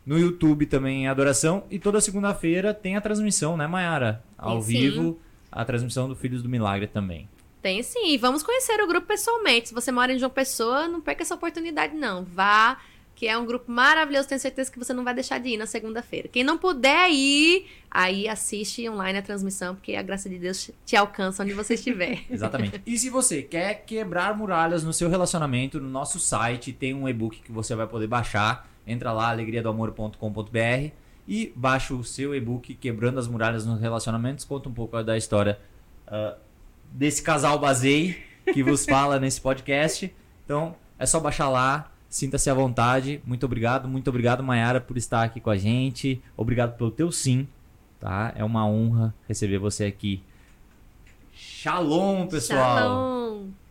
No YouTube também em Adoração. E toda segunda-feira tem a transmissão, né, Mayara? Ao Sim. vivo, a transmissão do Filhos do Milagre também. Tem sim. E vamos conhecer o grupo pessoalmente. Se você mora em João Pessoa, não perca essa oportunidade, não. Vá, que é um grupo maravilhoso. Tenho certeza que você não vai deixar de ir na segunda-feira. Quem não puder ir, aí assiste online a transmissão, porque a graça de Deus te alcança onde você estiver. Exatamente. e se você quer quebrar muralhas no seu relacionamento, no nosso site tem um e-book que você vai poder baixar. Entra lá, alegriadoamor.com.br e baixa o seu e-book Quebrando as Muralhas nos Relacionamentos. Conta um pouco da história ah, desse casal Bazei que vos fala nesse podcast. Então, é só baixar lá. Sinta-se à vontade. Muito obrigado, muito obrigado, Mayara, por estar aqui com a gente. Obrigado pelo teu sim, tá? É uma honra receber você aqui. Shalom, pessoal! Shalom!